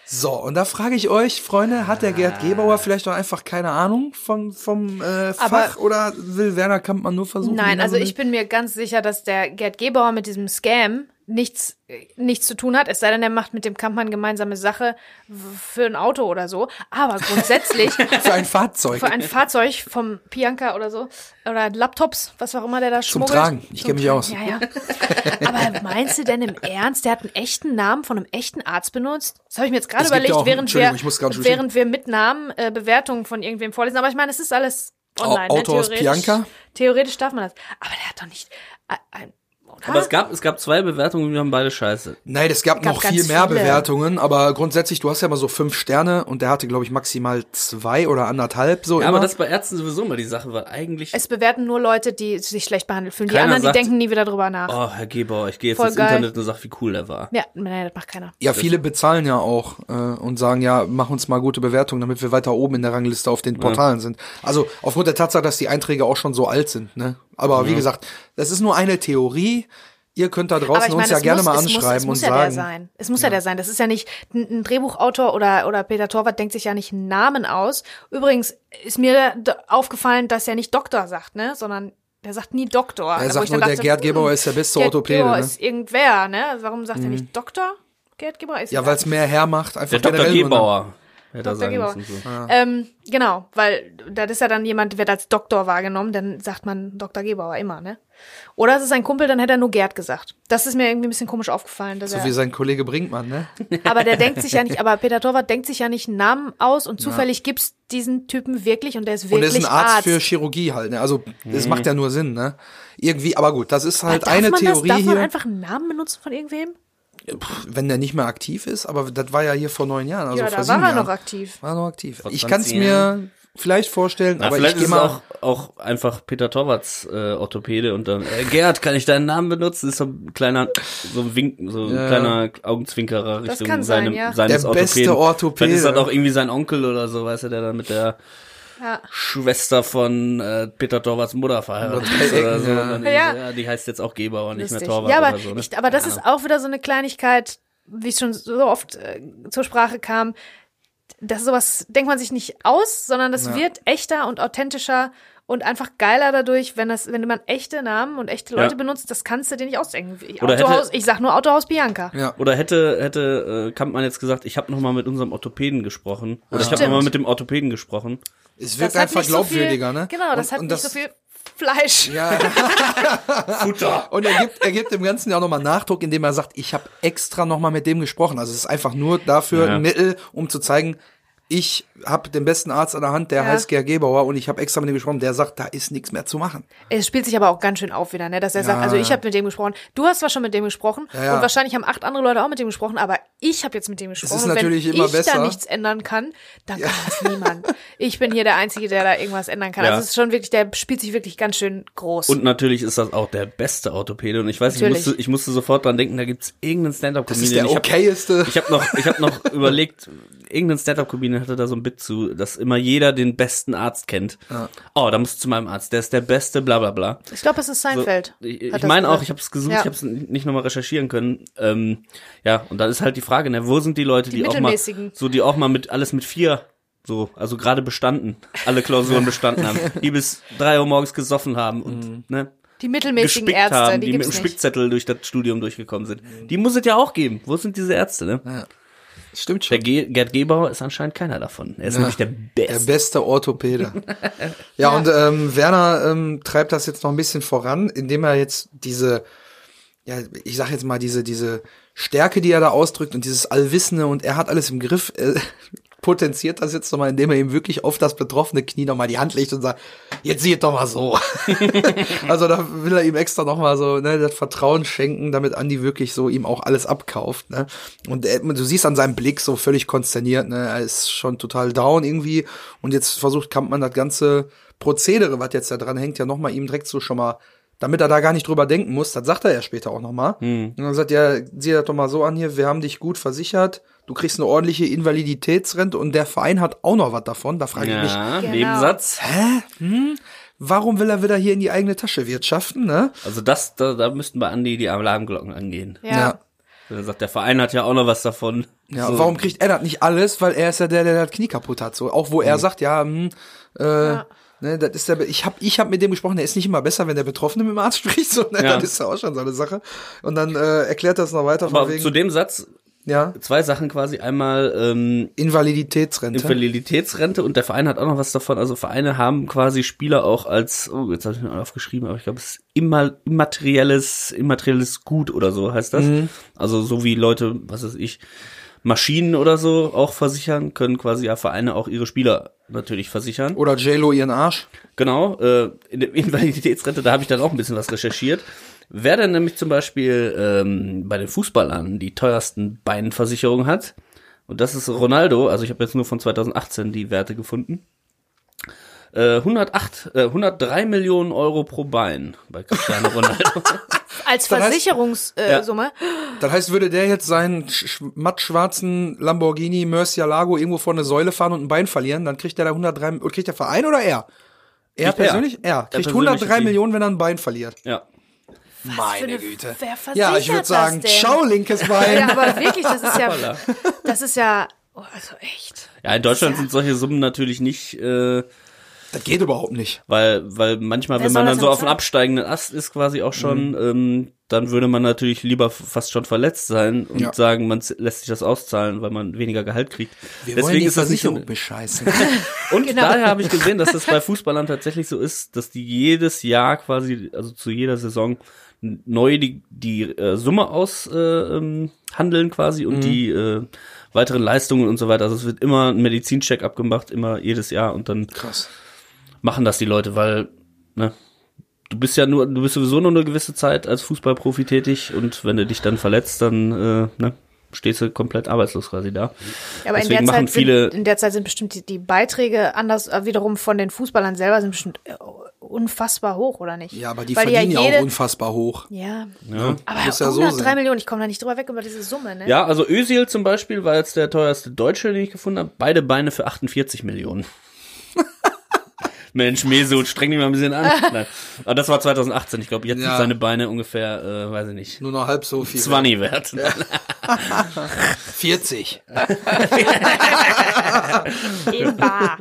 So, und da frage ich euch, Freunde, hat der Gerd Gebauer vielleicht doch einfach keine Ahnung vom, vom äh, Fach Aber oder will Werner Kampmann nur versuchen? Nein, also ich bin mir ganz sicher, dass der Gerd Gebauer mit diesem Scam nichts, nichts zu tun hat, es sei denn, er macht mit dem Kampfmann gemeinsame Sache für ein Auto oder so. Aber grundsätzlich. für ein Fahrzeug. Für ein Fahrzeug vom Pianka oder so. Oder Laptops, was auch immer der da schmuggelt. Zum Tragen. Ich kenne mich aus. Ja, ja. Aber meinst du denn im Ernst, der hat einen echten Namen von einem echten Arzt benutzt? Das habe ich mir jetzt gerade überlegt, auch, während, wir, während wir mit Namen äh, Bewertungen von irgendwem vorlesen. Aber ich meine, es ist alles online. Auto ne? aus Pianka? Theoretisch darf man das. Aber der hat doch nicht. Ein, aber es gab, es gab zwei Bewertungen, wir haben beide scheiße. Nein, es gab, gab noch viel mehr viele. Bewertungen, aber grundsätzlich, du hast ja mal so fünf Sterne und der hatte, glaube ich, maximal zwei oder anderthalb so. Ja, immer. aber das bei Ärzten sowieso mal die Sache war. Eigentlich. Es bewerten nur Leute, die sich schlecht behandelt fühlen. Die anderen, sagt, die denken nie wieder drüber nach. Oh, Herr Geber, ich gehe jetzt Voll ins geil. Internet und sag, wie cool der war. Ja, nein, das macht keiner. Ja, viele bezahlen ja auch äh, und sagen, ja, mach uns mal gute Bewertungen, damit wir weiter oben in der Rangliste auf den Portalen ja. sind. Also aufgrund der Tatsache, dass die Einträge auch schon so alt sind, ne? Aber ja. wie gesagt, das ist nur eine Theorie. Ihr könnt da draußen meine, uns ja gerne muss, mal anschreiben es muss, es muss und ja sagen. Der sein. Es muss ja. ja der sein. Das ist ja nicht ein, Drehbuchautor oder oder Peter Torwart denkt sich ja nicht einen Namen aus. Übrigens ist mir aufgefallen, dass er nicht Doktor sagt, ne, sondern der sagt nie Doktor. Er sagt nur, der Gerd Gebauer hm, ist der beste Gerd Orthopäde. Gebauer ne? ist irgendwer, ne? Warum sagt mhm. er nicht Doktor? Gerd Gebauer ist Ja, weil es mehr hermacht. Einfach der Dr. Gebauer. Hätte er sagen müssen, so. ja. ähm, genau, weil das ist ja dann jemand, wird als Doktor wahrgenommen, dann sagt man Dr. Gebauer immer, ne? Oder es ist ein Kumpel, dann hätte er nur Gerd gesagt. Das ist mir irgendwie ein bisschen komisch aufgefallen. Dass so er, wie sein Kollege Brinkmann, ne? Aber der denkt sich ja nicht, aber Peter Torwart denkt sich ja nicht einen Namen aus und zufällig ja. gibt's diesen Typen wirklich und der ist wirklich Und er ist ein Arzt, Arzt. für Chirurgie halt, ne? Also, das mhm. macht ja nur Sinn, ne? Irgendwie, aber gut, das ist halt eine Theorie das? Darf man einfach einen Namen benutzen von irgendwem? Wenn der nicht mehr aktiv ist, aber das war ja hier vor neun Jahren. Also ja, da war er noch aktiv. War noch aktiv. Ich kann es mir vielleicht vorstellen, Na, aber vielleicht ich gehe mal auch, auch einfach Peter Torwarts äh, Orthopäde und dann äh, Gerd, kann ich deinen Namen benutzen? Das ist so ein kleiner so ein Wink, so ein ja. kleiner Augenzwinkerer Richtung seinem sein, ja. seines der beste Orthopäde. Vielleicht ist das auch irgendwie sein Onkel oder so, weißt du, der dann mit der ja. Schwester von äh, Peter Torwarts Mutter verheiratet ist oder so. Ja. Ja. ja. die heißt jetzt auch Geber und nicht mehr Torwart ja, aber, oder so. Ne? Ich, aber das ist auch wieder so eine Kleinigkeit, wie es schon so oft äh, zur Sprache kam. Das sowas denkt man sich nicht aus, sondern das wird echter und authentischer und einfach geiler dadurch, wenn das, wenn man echte Namen und echte Leute ja. benutzt, das kannst du dir nicht ausdenken. Ich, Oder Autohaus, hätte, ich sag nur Autohaus Bianca. Ja. Oder hätte hätte äh, Kampmann jetzt gesagt, ich habe noch mal mit unserem Orthopäden gesprochen oder ja. ich habe noch mal mit dem Orthopäden gesprochen. Es wirkt einfach glaubwürdiger, so viel, ne? Genau, das und, hat und nicht das, so viel Fleisch. Ja. Futter. Und er gibt, er gibt dem Ganzen ja auch nochmal Nachdruck, indem er sagt, ich habe extra nochmal mit dem gesprochen. Also es ist einfach nur dafür ja. ein Mittel, um zu zeigen, ich habe den besten Arzt an der Hand, der ja. heißt Gerd Gebauer und ich habe extra mit ihm gesprochen, der sagt, da ist nichts mehr zu machen. Es spielt sich aber auch ganz schön auf wieder, ne, dass er ja. sagt, also ich habe mit dem gesprochen, du hast zwar schon mit dem gesprochen ja, und wahrscheinlich haben acht andere Leute auch mit dem gesprochen, aber ich habe jetzt mit dem gesprochen. Es ist und natürlich wenn immer ich besser. da nichts ändern kann, dann kann das niemand. Ich bin hier der Einzige, der da irgendwas ändern kann. Also es ist schon wirklich, der spielt sich wirklich ganz schön groß. Und natürlich ist das auch der beste Orthopäde und ich weiß, ich musste, ich musste sofort dran denken, da gibt's irgendeinen Stand-Up-Comedian. Das ist der okayeste. Ich habe hab noch, ich hab noch überlegt, irgendein Stand-Up-Comedian hatte da so ein Bit zu, dass immer jeder den besten Arzt kennt. Ja. Oh, da musst du zu meinem Arzt, der ist der beste, bla bla bla. Ich glaube, es ist Seinfeld. So, ich ich meine auch, ich habe es gesucht, ja. ich habe es nicht nochmal recherchieren können. Ähm, ja, und dann ist halt die Frage, ne, wo sind die Leute, die, die auch mal so, die auch mal mit alles mit vier so, also gerade bestanden, alle Klausuren bestanden haben, die bis drei Uhr morgens gesoffen haben und mhm. ne, die mittelmäßigen Ärzte, haben, die, die mit dem Spickzettel durch das Studium durchgekommen sind. Mhm. Die muss es ja auch geben. Wo sind diese Ärzte, ne? Ja. Stimmt schon. Der Ge Gerd Gebauer ist anscheinend keiner davon. Er ist ja, nämlich der Beste. Der beste Orthopäde. ja, ja, und ähm, Werner ähm, treibt das jetzt noch ein bisschen voran, indem er jetzt diese, ja, ich sag jetzt mal, diese, diese Stärke, die er da ausdrückt und dieses Allwissende und er hat alles im Griff, äh, potenziert das jetzt nochmal, indem er ihm wirklich auf das betroffene Knie nochmal die Hand legt und sagt, jetzt sieht doch mal so. also da will er ihm extra nochmal so ne, das Vertrauen schenken, damit Andy wirklich so ihm auch alles abkauft. Ne? Und er, du siehst an seinem Blick so völlig konsterniert, ne? er ist schon total down irgendwie und jetzt versucht Kampmann das ganze Prozedere, was jetzt da dran hängt, ja nochmal ihm direkt so schon mal damit er da gar nicht drüber denken muss, das sagt er ja später auch nochmal. Hm. Und dann sagt er, sieh das doch mal so an hier, wir haben dich gut versichert, du kriegst eine ordentliche Invaliditätsrente und der Verein hat auch noch was davon. Da frage ja, ich mich. Genau. Nebensatz. Hä? Hm? Warum will er wieder hier in die eigene Tasche wirtschaften, ne? Also das, da, da müssten bei Andi die Alarmglocken angehen. Ja. ja. Er sagt, der Verein hat ja auch noch was davon. Ja, so. warum kriegt er das nicht alles? Weil er ist ja der, der das Knie kaputt hat. So, auch wo er mhm. sagt, ja, hm, äh, ja Ne, das ist der, ich habe ich hab mit dem gesprochen, der ist nicht immer besser, wenn der Betroffene mit dem Arzt spricht, sondern ja. das ist ja auch schon so eine Sache. Und dann äh, erklärt das noch weiter. Aber wegen, zu dem Satz ja. zwei Sachen quasi. Einmal ähm, Invaliditätsrente. Invaliditätsrente und der Verein hat auch noch was davon. Also Vereine haben quasi Spieler auch als, oh, jetzt habe ich mir aufgeschrieben, aber ich glaube, es ist immer immaterielles, immaterielles Gut oder so heißt das. Mhm. Also so wie Leute, was weiß ich, Maschinen oder so auch versichern, können quasi ja Vereine auch ihre Spieler natürlich versichern. Oder JLo ihren Arsch. Genau, äh, in der Invaliditätsrente, da habe ich dann auch ein bisschen was recherchiert. Wer denn nämlich zum Beispiel ähm, bei den Fußballern die teuersten Beinversicherungen hat, und das ist Ronaldo, also ich habe jetzt nur von 2018 die Werte gefunden. 108, äh, 103 äh, Millionen Euro pro Bein bei Cristiano Ronaldo. Als Versicherungssumme. Äh, ja. Das heißt, würde der jetzt seinen mattschwarzen Lamborghini Murcielago irgendwo vor eine Säule fahren und ein Bein verlieren, dann kriegt der da 103, kriegt der Verein oder er? Er persönlich? Er. er kriegt 103 Millionen, wenn er ein Bein verliert. Ja. Was Meine Güte. Wer ja, ich würde sagen, ciao, linkes Bein. ja, aber wirklich, das ist ja, das ist ja, oh, also echt. Ja, in Deutschland ja. sind solche Summen natürlich nicht, äh, das geht überhaupt nicht. Weil, weil manchmal, Wer wenn man dann so auf einem absteigenden Ast ist, quasi auch schon, mhm. ähm, dann würde man natürlich lieber fast schon verletzt sein und ja. sagen, man lässt sich das auszahlen, weil man weniger Gehalt kriegt. Wir Deswegen ist das nicht so bescheißen. und genau. daher habe ich gesehen, dass das bei Fußballern tatsächlich so ist, dass die jedes Jahr quasi, also zu jeder Saison neu die, die äh, Summe aushandeln äh, ähm, quasi und mhm. die äh, weiteren Leistungen und so weiter. Also es wird immer ein Medizincheck abgemacht, immer jedes Jahr und dann Krass. machen das die Leute, weil ne, du bist ja nur, du bist sowieso nur eine gewisse Zeit als Fußballprofi tätig und wenn du dich dann verletzt, dann äh, ne, stehst du komplett arbeitslos quasi da. Ja, aber Deswegen in der, Zeit viele sind, in der Zeit sind bestimmt die, die Beiträge anders äh, wiederum von den Fußballern selber sind bestimmt äh, unfassbar hoch, oder nicht? Ja, aber die Weil verdienen ja, jede, ja, auch unfassbar hoch. Ja. ja. Aber Muss ja 103 so Millionen, ich komme da nicht drüber weg über diese Summe, ne? Ja, also Özil zum Beispiel war jetzt der teuerste Deutsche, den ich gefunden habe. Beide Beine für 48 Millionen. Mensch, Mesut, streng dich mal ein bisschen an. Nein. Aber das war 2018. Ich glaube, jetzt ja. sind seine Beine ungefähr, äh, weiß ich nicht. Nur noch halb so viel. 20 wert. Ja. 40. In bar.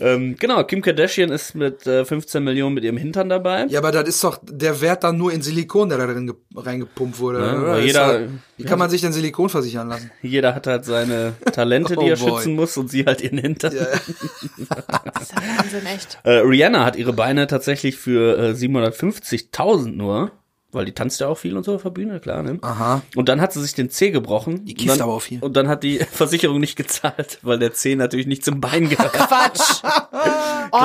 Ähm, genau, Kim Kardashian ist mit äh, 15 Millionen mit ihrem Hintern dabei. Ja, aber das ist doch der Wert dann nur in Silikon, der da drin reingepumpt wurde. Ja, jeder, halt, wie kann man sich denn Silikon versichern lassen? Jeder hat halt seine Talente, die oh er boy. schützen muss und sie halt ihren Hintern. Ja. das ist Wahnsinn, echt. Äh, Rihanna hat ihre Beine tatsächlich für äh, 750.000 nur weil die tanzt ja auch viel und so auf der Bühne, klar, ne? Aha. Und dann hat sie sich den Zeh gebrochen. Die kifft dann, aber auch viel. Und dann hat die Versicherung nicht gezahlt, weil der Zeh natürlich nicht zum Bein gehört. Quatsch. oh,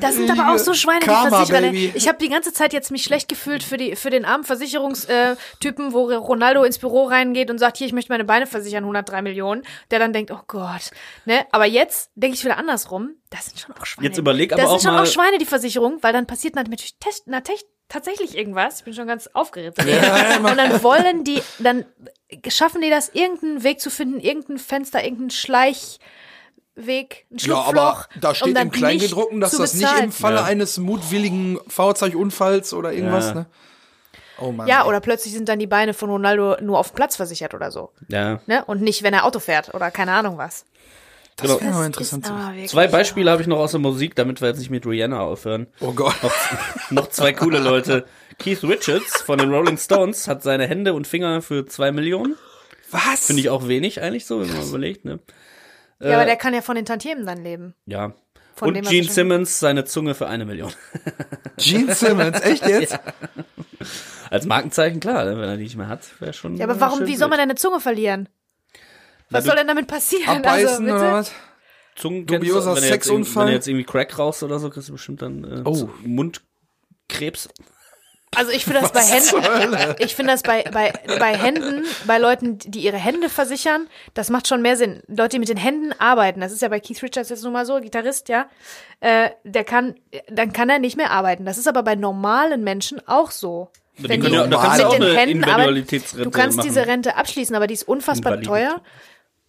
das sind aber auch so Schweine, die Versicherer. Ich habe die ganze Zeit jetzt mich schlecht gefühlt für die für den armen Versicherungstypen, wo Ronaldo ins Büro reingeht und sagt, hier, ich möchte meine Beine versichern, 103 Millionen. Der dann denkt, oh Gott. Ne? Aber jetzt denke ich wieder andersrum. Das sind schon auch Schweine. Jetzt überleg aber das auch Das sind schon auch Schweine, die Versicherung, weil dann passiert natürlich Test, na, Test, tatsächlich irgendwas. Ich bin schon ganz aufgeregt. Ja, und dann wollen die, dann schaffen die das, irgendeinen Weg zu finden, irgendein Fenster, irgendein Schleichweg, ein Schlupfloch. Ja, aber da steht um im Kleingedruckten, dass das nicht im Falle ja. eines mutwilligen Fahrzeugunfalls oder irgendwas, ja. ne? Oh Mann, ja, ey. oder plötzlich sind dann die Beine von Ronaldo nur auf dem Platz versichert oder so. Ja. Ne? Und nicht, wenn er Auto fährt oder keine Ahnung was. Das genau. wäre interessant. Zwei Beispiele habe ich noch aus der Musik, damit wir jetzt nicht mit Rihanna aufhören. Oh Gott. Noch, noch zwei coole Leute. Keith Richards von den Rolling Stones hat seine Hände und Finger für zwei Millionen. Was? Finde ich auch wenig eigentlich so, wenn man überlegt. Ne? Ja, äh, aber der kann ja von den Tantiemen dann leben. Ja. Von und dem, Gene Simmons seine Zunge für eine Million. Gene Simmons, echt jetzt? Ja. Als Markenzeichen, klar, ne, wenn er die nicht mehr hat, wäre schon. Ja, aber warum, wie soll man deine Zunge verlieren? Was soll denn damit passieren? Abbeißen also, oder was? Zungen Dubioser wenn Sexunfall. Wenn du jetzt irgendwie Crack raus oder so, kriegst du bestimmt dann äh, oh. Mundkrebs. Also ich finde das bei Händen, ich finde das bei, bei, bei Händen, bei Leuten, die ihre Hände versichern, das macht schon mehr Sinn. Leute, die mit den Händen arbeiten, das ist ja bei Keith Richards jetzt nun mal so, Gitarrist, ja, äh, der kann, dann kann er nicht mehr arbeiten. Das ist aber bei normalen Menschen auch so. Wenn die, die ja, da kannst mit den Händen arbeiten, du kannst machen. diese Rente abschließen, aber die ist unfassbar teuer.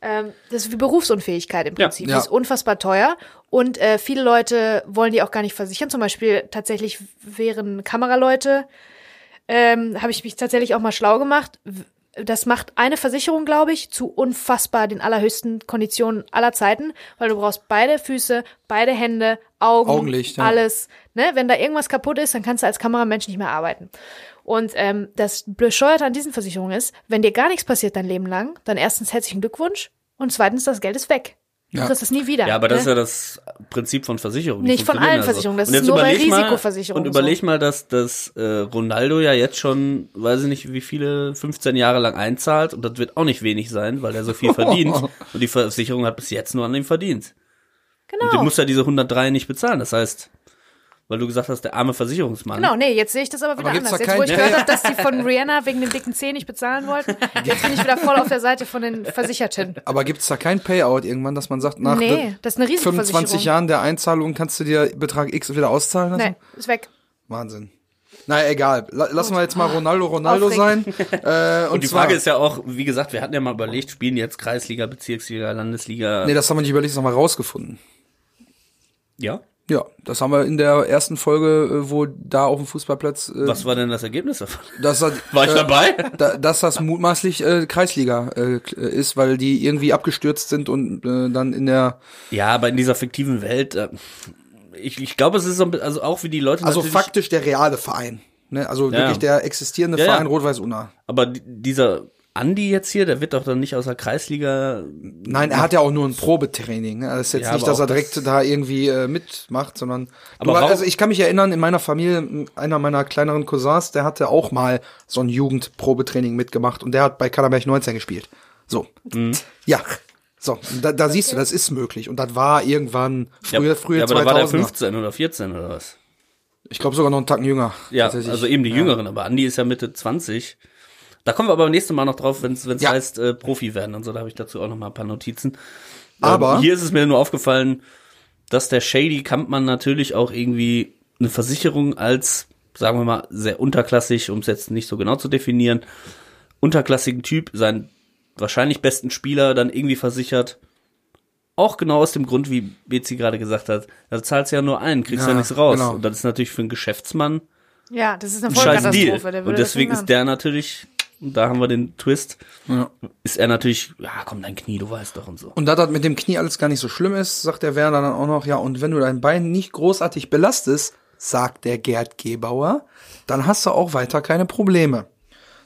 Ähm, das ist wie Berufsunfähigkeit im Prinzip. Ja. Die ist unfassbar teuer und äh, viele Leute wollen die auch gar nicht versichern. Zum Beispiel tatsächlich wären Kameraleute, ähm, habe ich mich tatsächlich auch mal schlau gemacht, das macht eine Versicherung, glaube ich, zu unfassbar den allerhöchsten Konditionen aller Zeiten, weil du brauchst beide Füße, beide Hände, Augen, Augenlicht, ja. alles. Ne? Wenn da irgendwas kaputt ist, dann kannst du als Kameramensch nicht mehr arbeiten. Und ähm, das Bescheuerte an diesen Versicherungen ist, wenn dir gar nichts passiert dein Leben lang, dann erstens herzlichen Glückwunsch und zweitens das Geld ist weg. Du ja. kriegst es nie wieder. Ja, aber das ne? ist ja das Prinzip von Versicherungen. Nicht von allen also. Versicherungen, das ist nur bei Risikoversicherungen. Und überleg so. mal, dass, dass äh, Ronaldo ja jetzt schon, weiß ich nicht, wie viele, 15 Jahre lang einzahlt und das wird auch nicht wenig sein, weil er so viel verdient und die Versicherung hat bis jetzt nur an ihm verdient. Genau. Und du musst ja diese 103 nicht bezahlen, das heißt weil du gesagt hast, der arme Versicherungsmann. Genau, nee, jetzt sehe ich das aber wieder aber anders. Jetzt, wo ich gehört habe, dass die von Rihanna wegen dem dicken Zeh nicht bezahlen wollten, jetzt bin ich wieder voll auf der Seite von den Versicherten. Aber gibt es da kein Payout irgendwann, dass man sagt, nach nee, das ist eine 25 Jahren der Einzahlung kannst du dir Betrag X wieder auszahlen lassen? Nee, ist weg. Wahnsinn. Naja, egal. Lassen wir jetzt mal Ronaldo Ronaldo sein. Äh, und, und die Frage ist ja auch, wie gesagt, wir hatten ja mal überlegt, spielen jetzt Kreisliga, Bezirksliga, Landesliga. Nee, das haben wir nicht überlegt, das haben wir rausgefunden. Ja? Ja, das haben wir in der ersten Folge, äh, wo da auf dem Fußballplatz. Äh, Was war denn das Ergebnis davon? Dass das, war ich äh, dabei? Da, dass das mutmaßlich äh, Kreisliga äh, ist, weil die irgendwie abgestürzt sind und äh, dann in der. Ja, aber in dieser fiktiven Welt. Äh, ich, ich glaube, es ist so, also auch wie die Leute. Also faktisch der reale Verein. Ne? Also ja. wirklich der existierende ja, Verein ja. Rot-Weiß-Unna. Aber dieser Andi jetzt hier, der wird doch dann nicht aus der Kreisliga. Nein, er hat ja auch nur ein Probetraining. Ne? Das ist jetzt ja, nicht, dass er direkt das da irgendwie äh, mitmacht, sondern. Aber du, also ich kann mich erinnern, in meiner Familie, einer meiner kleineren Cousins, der hatte auch mal so ein Jugendprobetraining mitgemacht und der hat bei Kaderberg 19 gespielt. So. Mhm. Ja. So, da, da siehst du, das ist möglich. Und das war irgendwann früher, ja, früher ja, aber 2000 da war der 15 oder 14 oder was? Ich glaube sogar noch einen Tacken jünger. Ja, also eben die ja. Jüngeren, aber Andi ist ja Mitte 20. Da kommen wir aber nächstes Mal noch drauf, wenn es ja. heißt äh, Profi werden und so. Da habe ich dazu auch noch mal ein paar Notizen. Aber ähm, hier ist es mir nur aufgefallen, dass der Shady Kampmann natürlich auch irgendwie eine Versicherung als, sagen wir mal, sehr unterklassig, um es jetzt nicht so genau zu definieren, unterklassigen Typ, seinen wahrscheinlich besten Spieler dann irgendwie versichert. Auch genau aus dem Grund, wie Bezi gerade gesagt hat, da zahlst du ja nur einen, kriegst ja, ja nichts raus. Genau. Und das ist natürlich für einen Geschäftsmann ja, das ist eine ein scheiß Deal. Und deswegen ist der natürlich und da haben wir den Twist, ja. ist er natürlich, ja, komm, dein Knie, du weißt doch und so. Und da das mit dem Knie alles gar nicht so schlimm ist, sagt der Werner dann auch noch, ja, und wenn du dein Bein nicht großartig belastest, sagt der Gerd Gebauer, dann hast du auch weiter keine Probleme.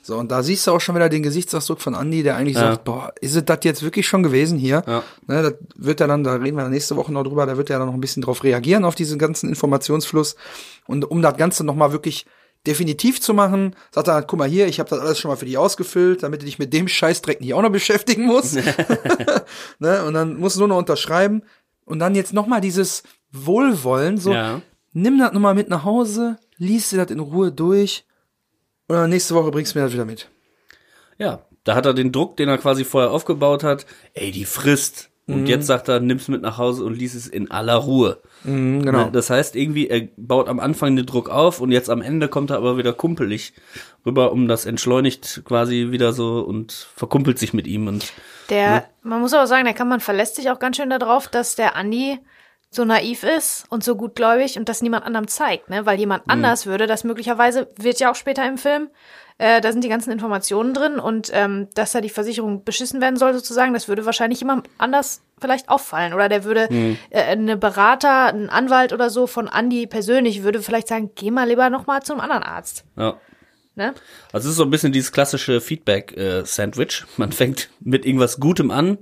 So, und da siehst du auch schon wieder den Gesichtsausdruck von Andy, der eigentlich ja. sagt, boah, ist es das jetzt wirklich schon gewesen hier? Ja. Ne, das wird er dann, da reden wir nächste Woche noch drüber, da wird er dann noch ein bisschen drauf reagieren, auf diesen ganzen Informationsfluss. Und um das Ganze nochmal wirklich definitiv zu machen, sagt er, halt, guck mal hier, ich habe das alles schon mal für dich ausgefüllt, damit du dich mit dem Scheißdreck nicht auch noch beschäftigen musst. ne? Und dann musst du nur noch unterschreiben. Und dann jetzt noch mal dieses Wohlwollen, so, ja. nimm das nochmal mit nach Hause, liest dir das in Ruhe durch und dann nächste Woche bringst du mir das wieder mit. Ja, da hat er den Druck, den er quasi vorher aufgebaut hat, ey, die frisst. Und mhm. jetzt sagt er, nimm's mit nach Hause und lies es in aller Ruhe. Mhm, genau. Ne, das heißt, irgendwie, er baut am Anfang den Druck auf und jetzt am Ende kommt er aber wieder kumpelig rüber, um das entschleunigt quasi wieder so und verkumpelt sich mit ihm und. Der, ne? man muss aber sagen, der kann man verlässt sich auch ganz schön darauf, dass der Andi so naiv ist und so gutgläubig und das niemand anderem zeigt, ne? Weil jemand mhm. anders würde das möglicherweise, wird ja auch später im Film, äh, da sind die ganzen Informationen drin und ähm, dass da die Versicherung beschissen werden soll sozusagen, das würde wahrscheinlich jemand anders vielleicht auffallen oder der würde mhm. äh, eine Berater, ein Anwalt oder so von Andy persönlich würde vielleicht sagen, geh mal lieber noch mal zum anderen Arzt. Ja. Ne? Also es ist so ein bisschen dieses klassische Feedback-Sandwich. Äh, Man fängt mit irgendwas Gutem an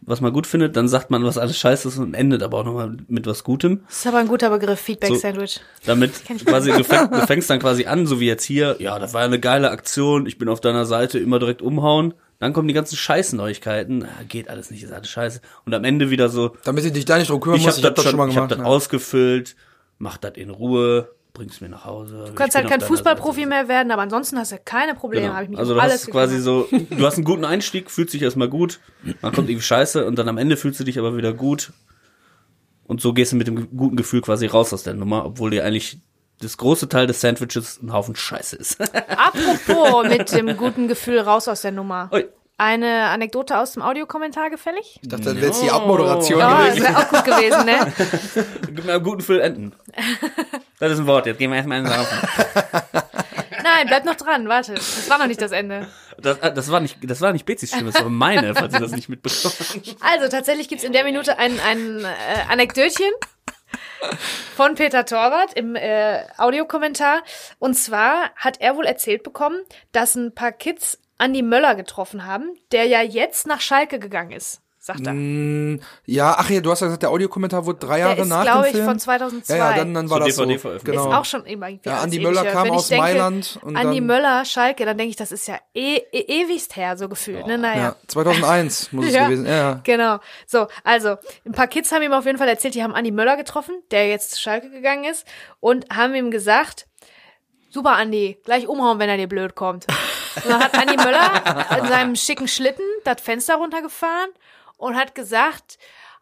was man gut findet, dann sagt man, was alles scheiße ist und endet aber auch nochmal mit was Gutem. Das ist aber ein guter Begriff, Feedback-Sandwich. So, damit quasi, du fängst, du fängst dann quasi an, so wie jetzt hier, ja, das war eine geile Aktion, ich bin auf deiner Seite, immer direkt umhauen. Dann kommen die ganzen Scheißneuigkeiten. Ah, geht alles nicht, ist alles scheiße. Und am Ende wieder so. Damit du dich da nicht drum kümmern ich musst, ich hab das, schon, schon mal gemacht. Ich hab das ja. ausgefüllt, mach das in Ruhe, bring's mir nach Hause. Du kannst halt kein Fußballprofi mehr werden, aber ansonsten hast du keine Probleme. Genau. Ich mich also du alles hast quasi so, du hast einen guten Einstieg, fühlt sich erstmal gut, dann kommt irgendwie Scheiße und dann am Ende fühlst du dich aber wieder gut. Und so gehst du mit dem guten Gefühl quasi raus aus der Nummer, obwohl dir eigentlich das große Teil des Sandwiches ein Haufen Scheiße ist. Apropos mit dem guten Gefühl raus aus der Nummer. Ui. Eine Anekdote aus dem Audiokommentar gefällig? Ich dachte, das wäre jetzt die Abmoderation oh, gewesen. Das wäre auch gut gewesen, ne? Gib mir einen guten Füll enden. Das ist ein Wort, jetzt gehen wir erstmal ins Laufen. Nein, bleib noch dran, warte. Das war noch nicht das Ende. Das, das, war nicht, das war nicht Bezis Stimme, das war meine, falls ihr das nicht mitbekommen Also tatsächlich gibt's in der Minute ein, ein äh, Anekdötchen von Peter Torwart im äh, Audiokommentar. Und zwar hat er wohl erzählt bekommen, dass ein paar Kids Andi Möller getroffen haben, der ja jetzt nach Schalke gegangen ist sagt er. Mm, ja, ach ja, du hast ja gesagt, der Audiokommentar wurde drei Jahre der ist, nach dem Film. glaube ich, von 2002. Ja, ja dann, dann war so das so. Genau. Ist auch schon immer irgendwie ja, Andi Möller kam aus denke, Mailand. Und Andi Möller, Schalke, dann denke ich, das ist ja e e ewigst her, so gefühlt. Ne? Naja. Ja, 2001 muss es ja, gewesen ja. Genau. So, also, ein paar Kids haben ihm auf jeden Fall erzählt, die haben Andi Möller getroffen, der jetzt zu Schalke gegangen ist, und haben ihm gesagt, super Andi, gleich umhauen, wenn er dir blöd kommt. Und dann hat Andi Möller in seinem schicken Schlitten das Fenster runtergefahren und hat gesagt,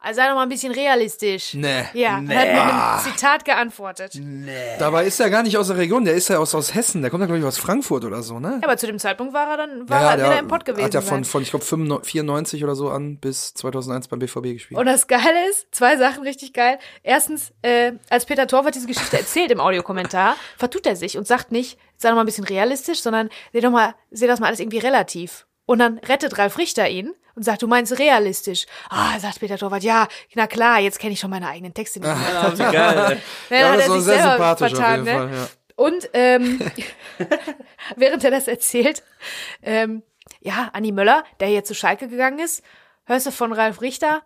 also sei doch mal ein bisschen realistisch. Nee. Ja, nee. hat mit einem Zitat geantwortet. Nee. Dabei ist er gar nicht aus der Region, der ist ja aus, aus Hessen, der kommt ja, glaube ich, aus Frankfurt oder so, ne? Ja, aber zu dem Zeitpunkt war er dann, war ja, er wieder im Pott gewesen. Hat ja von, von ich glaube, 94 oder so an bis 2001 beim BVB gespielt. Und das Geile ist, zwei Sachen richtig geil. Erstens, äh, als Peter Torwart diese Geschichte erzählt im Audiokommentar, vertut er sich und sagt nicht, sei doch mal ein bisschen realistisch, sondern seh doch mal, seh das mal alles irgendwie relativ. Und dann rettet Ralf Richter ihn und sagt, du meinst realistisch. Ah, sagt Peter Torwart, ja, na klar, jetzt kenne ich schon meine eigenen Texte. Nicht mehr. Ja, wie geil. ja, ja, hat er sich sehr selber vertan, ne? Fall, ja. Und ähm, während er das erzählt, ähm, ja, Anni Möller, der jetzt zu Schalke gegangen ist, hörst du von Ralf Richter,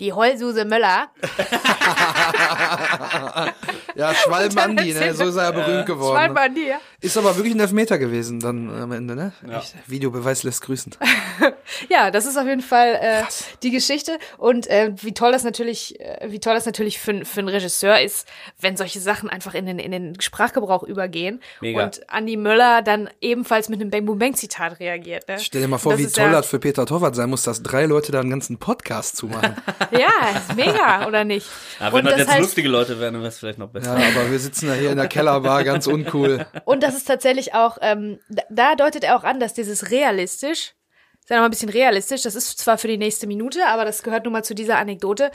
die Heulsuse Möller. ja, Schwalben-Andi, ne? So ist er ja berühmt geworden. Schwalben-Andi, ja. Ist aber wirklich ein Elfmeter gewesen dann am Ende, ne? Ja. Videobeweis lässt grüßen. ja, das ist auf jeden Fall äh, die Geschichte. Und äh, wie toll das natürlich, äh, wie toll das natürlich für, für einen Regisseur ist, wenn solche Sachen einfach in den, in den Sprachgebrauch übergehen. Mega. Und Andi Möller dann ebenfalls mit einem Bang Boom Bang Zitat reagiert. Ne? Stell dir mal vor, das wie toll ja das für Peter Torwart sein muss, dass drei Leute da einen ganzen Podcast zumachen. ja, ist mega, oder nicht? Aber wenn das jetzt heißt, lustige Leute wären, dann wäre es vielleicht noch besser. Ja, aber wir sitzen ja hier in der Kellerbar, ganz uncool. Und das ist tatsächlich auch, ähm, da deutet er auch an, dass dieses realistisch, sagen wir mal ein bisschen realistisch, das ist zwar für die nächste Minute, aber das gehört nun mal zu dieser Anekdote,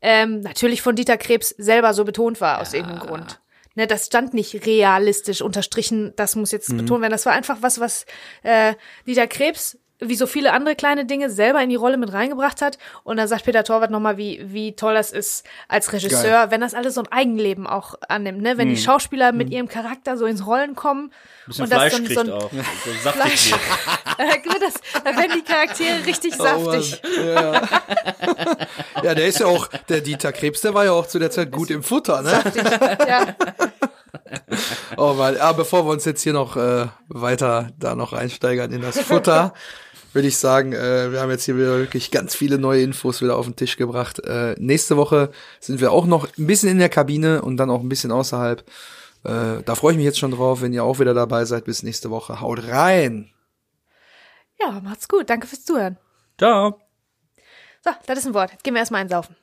ähm, natürlich von Dieter Krebs selber so betont war, aus ja. irgendeinem Grund. Ne, das stand nicht realistisch unterstrichen, das muss jetzt mhm. betont werden. Das war einfach was, was äh, Dieter Krebs wie so viele andere kleine Dinge selber in die Rolle mit reingebracht hat. Und dann sagt Peter Torwart nochmal, wie, wie toll das ist als Regisseur, Geil. wenn das alles so ein Eigenleben auch annimmt, ne? Wenn hm. die Schauspieler mit hm. ihrem Charakter so ins Rollen kommen. Und das Fleisch so, so ein, auch. So Fleisch. das, da werden die Charaktere richtig oh, saftig. Ja. ja, der ist ja auch, der Dieter Krebs, der war ja auch zu der Zeit gut im Futter, ne? Saftig, ja. Oh Mann, aber bevor wir uns jetzt hier noch äh, weiter da noch reinsteigern in das Futter, würde ich sagen, äh, wir haben jetzt hier wieder wirklich ganz viele neue Infos wieder auf den Tisch gebracht. Äh, nächste Woche sind wir auch noch ein bisschen in der Kabine und dann auch ein bisschen außerhalb. Äh, da freue ich mich jetzt schon drauf, wenn ihr auch wieder dabei seid. Bis nächste Woche. Haut rein! Ja, macht's gut. Danke fürs Zuhören. Ciao. So, das ist ein Wort. Jetzt gehen wir erstmal einsaufen.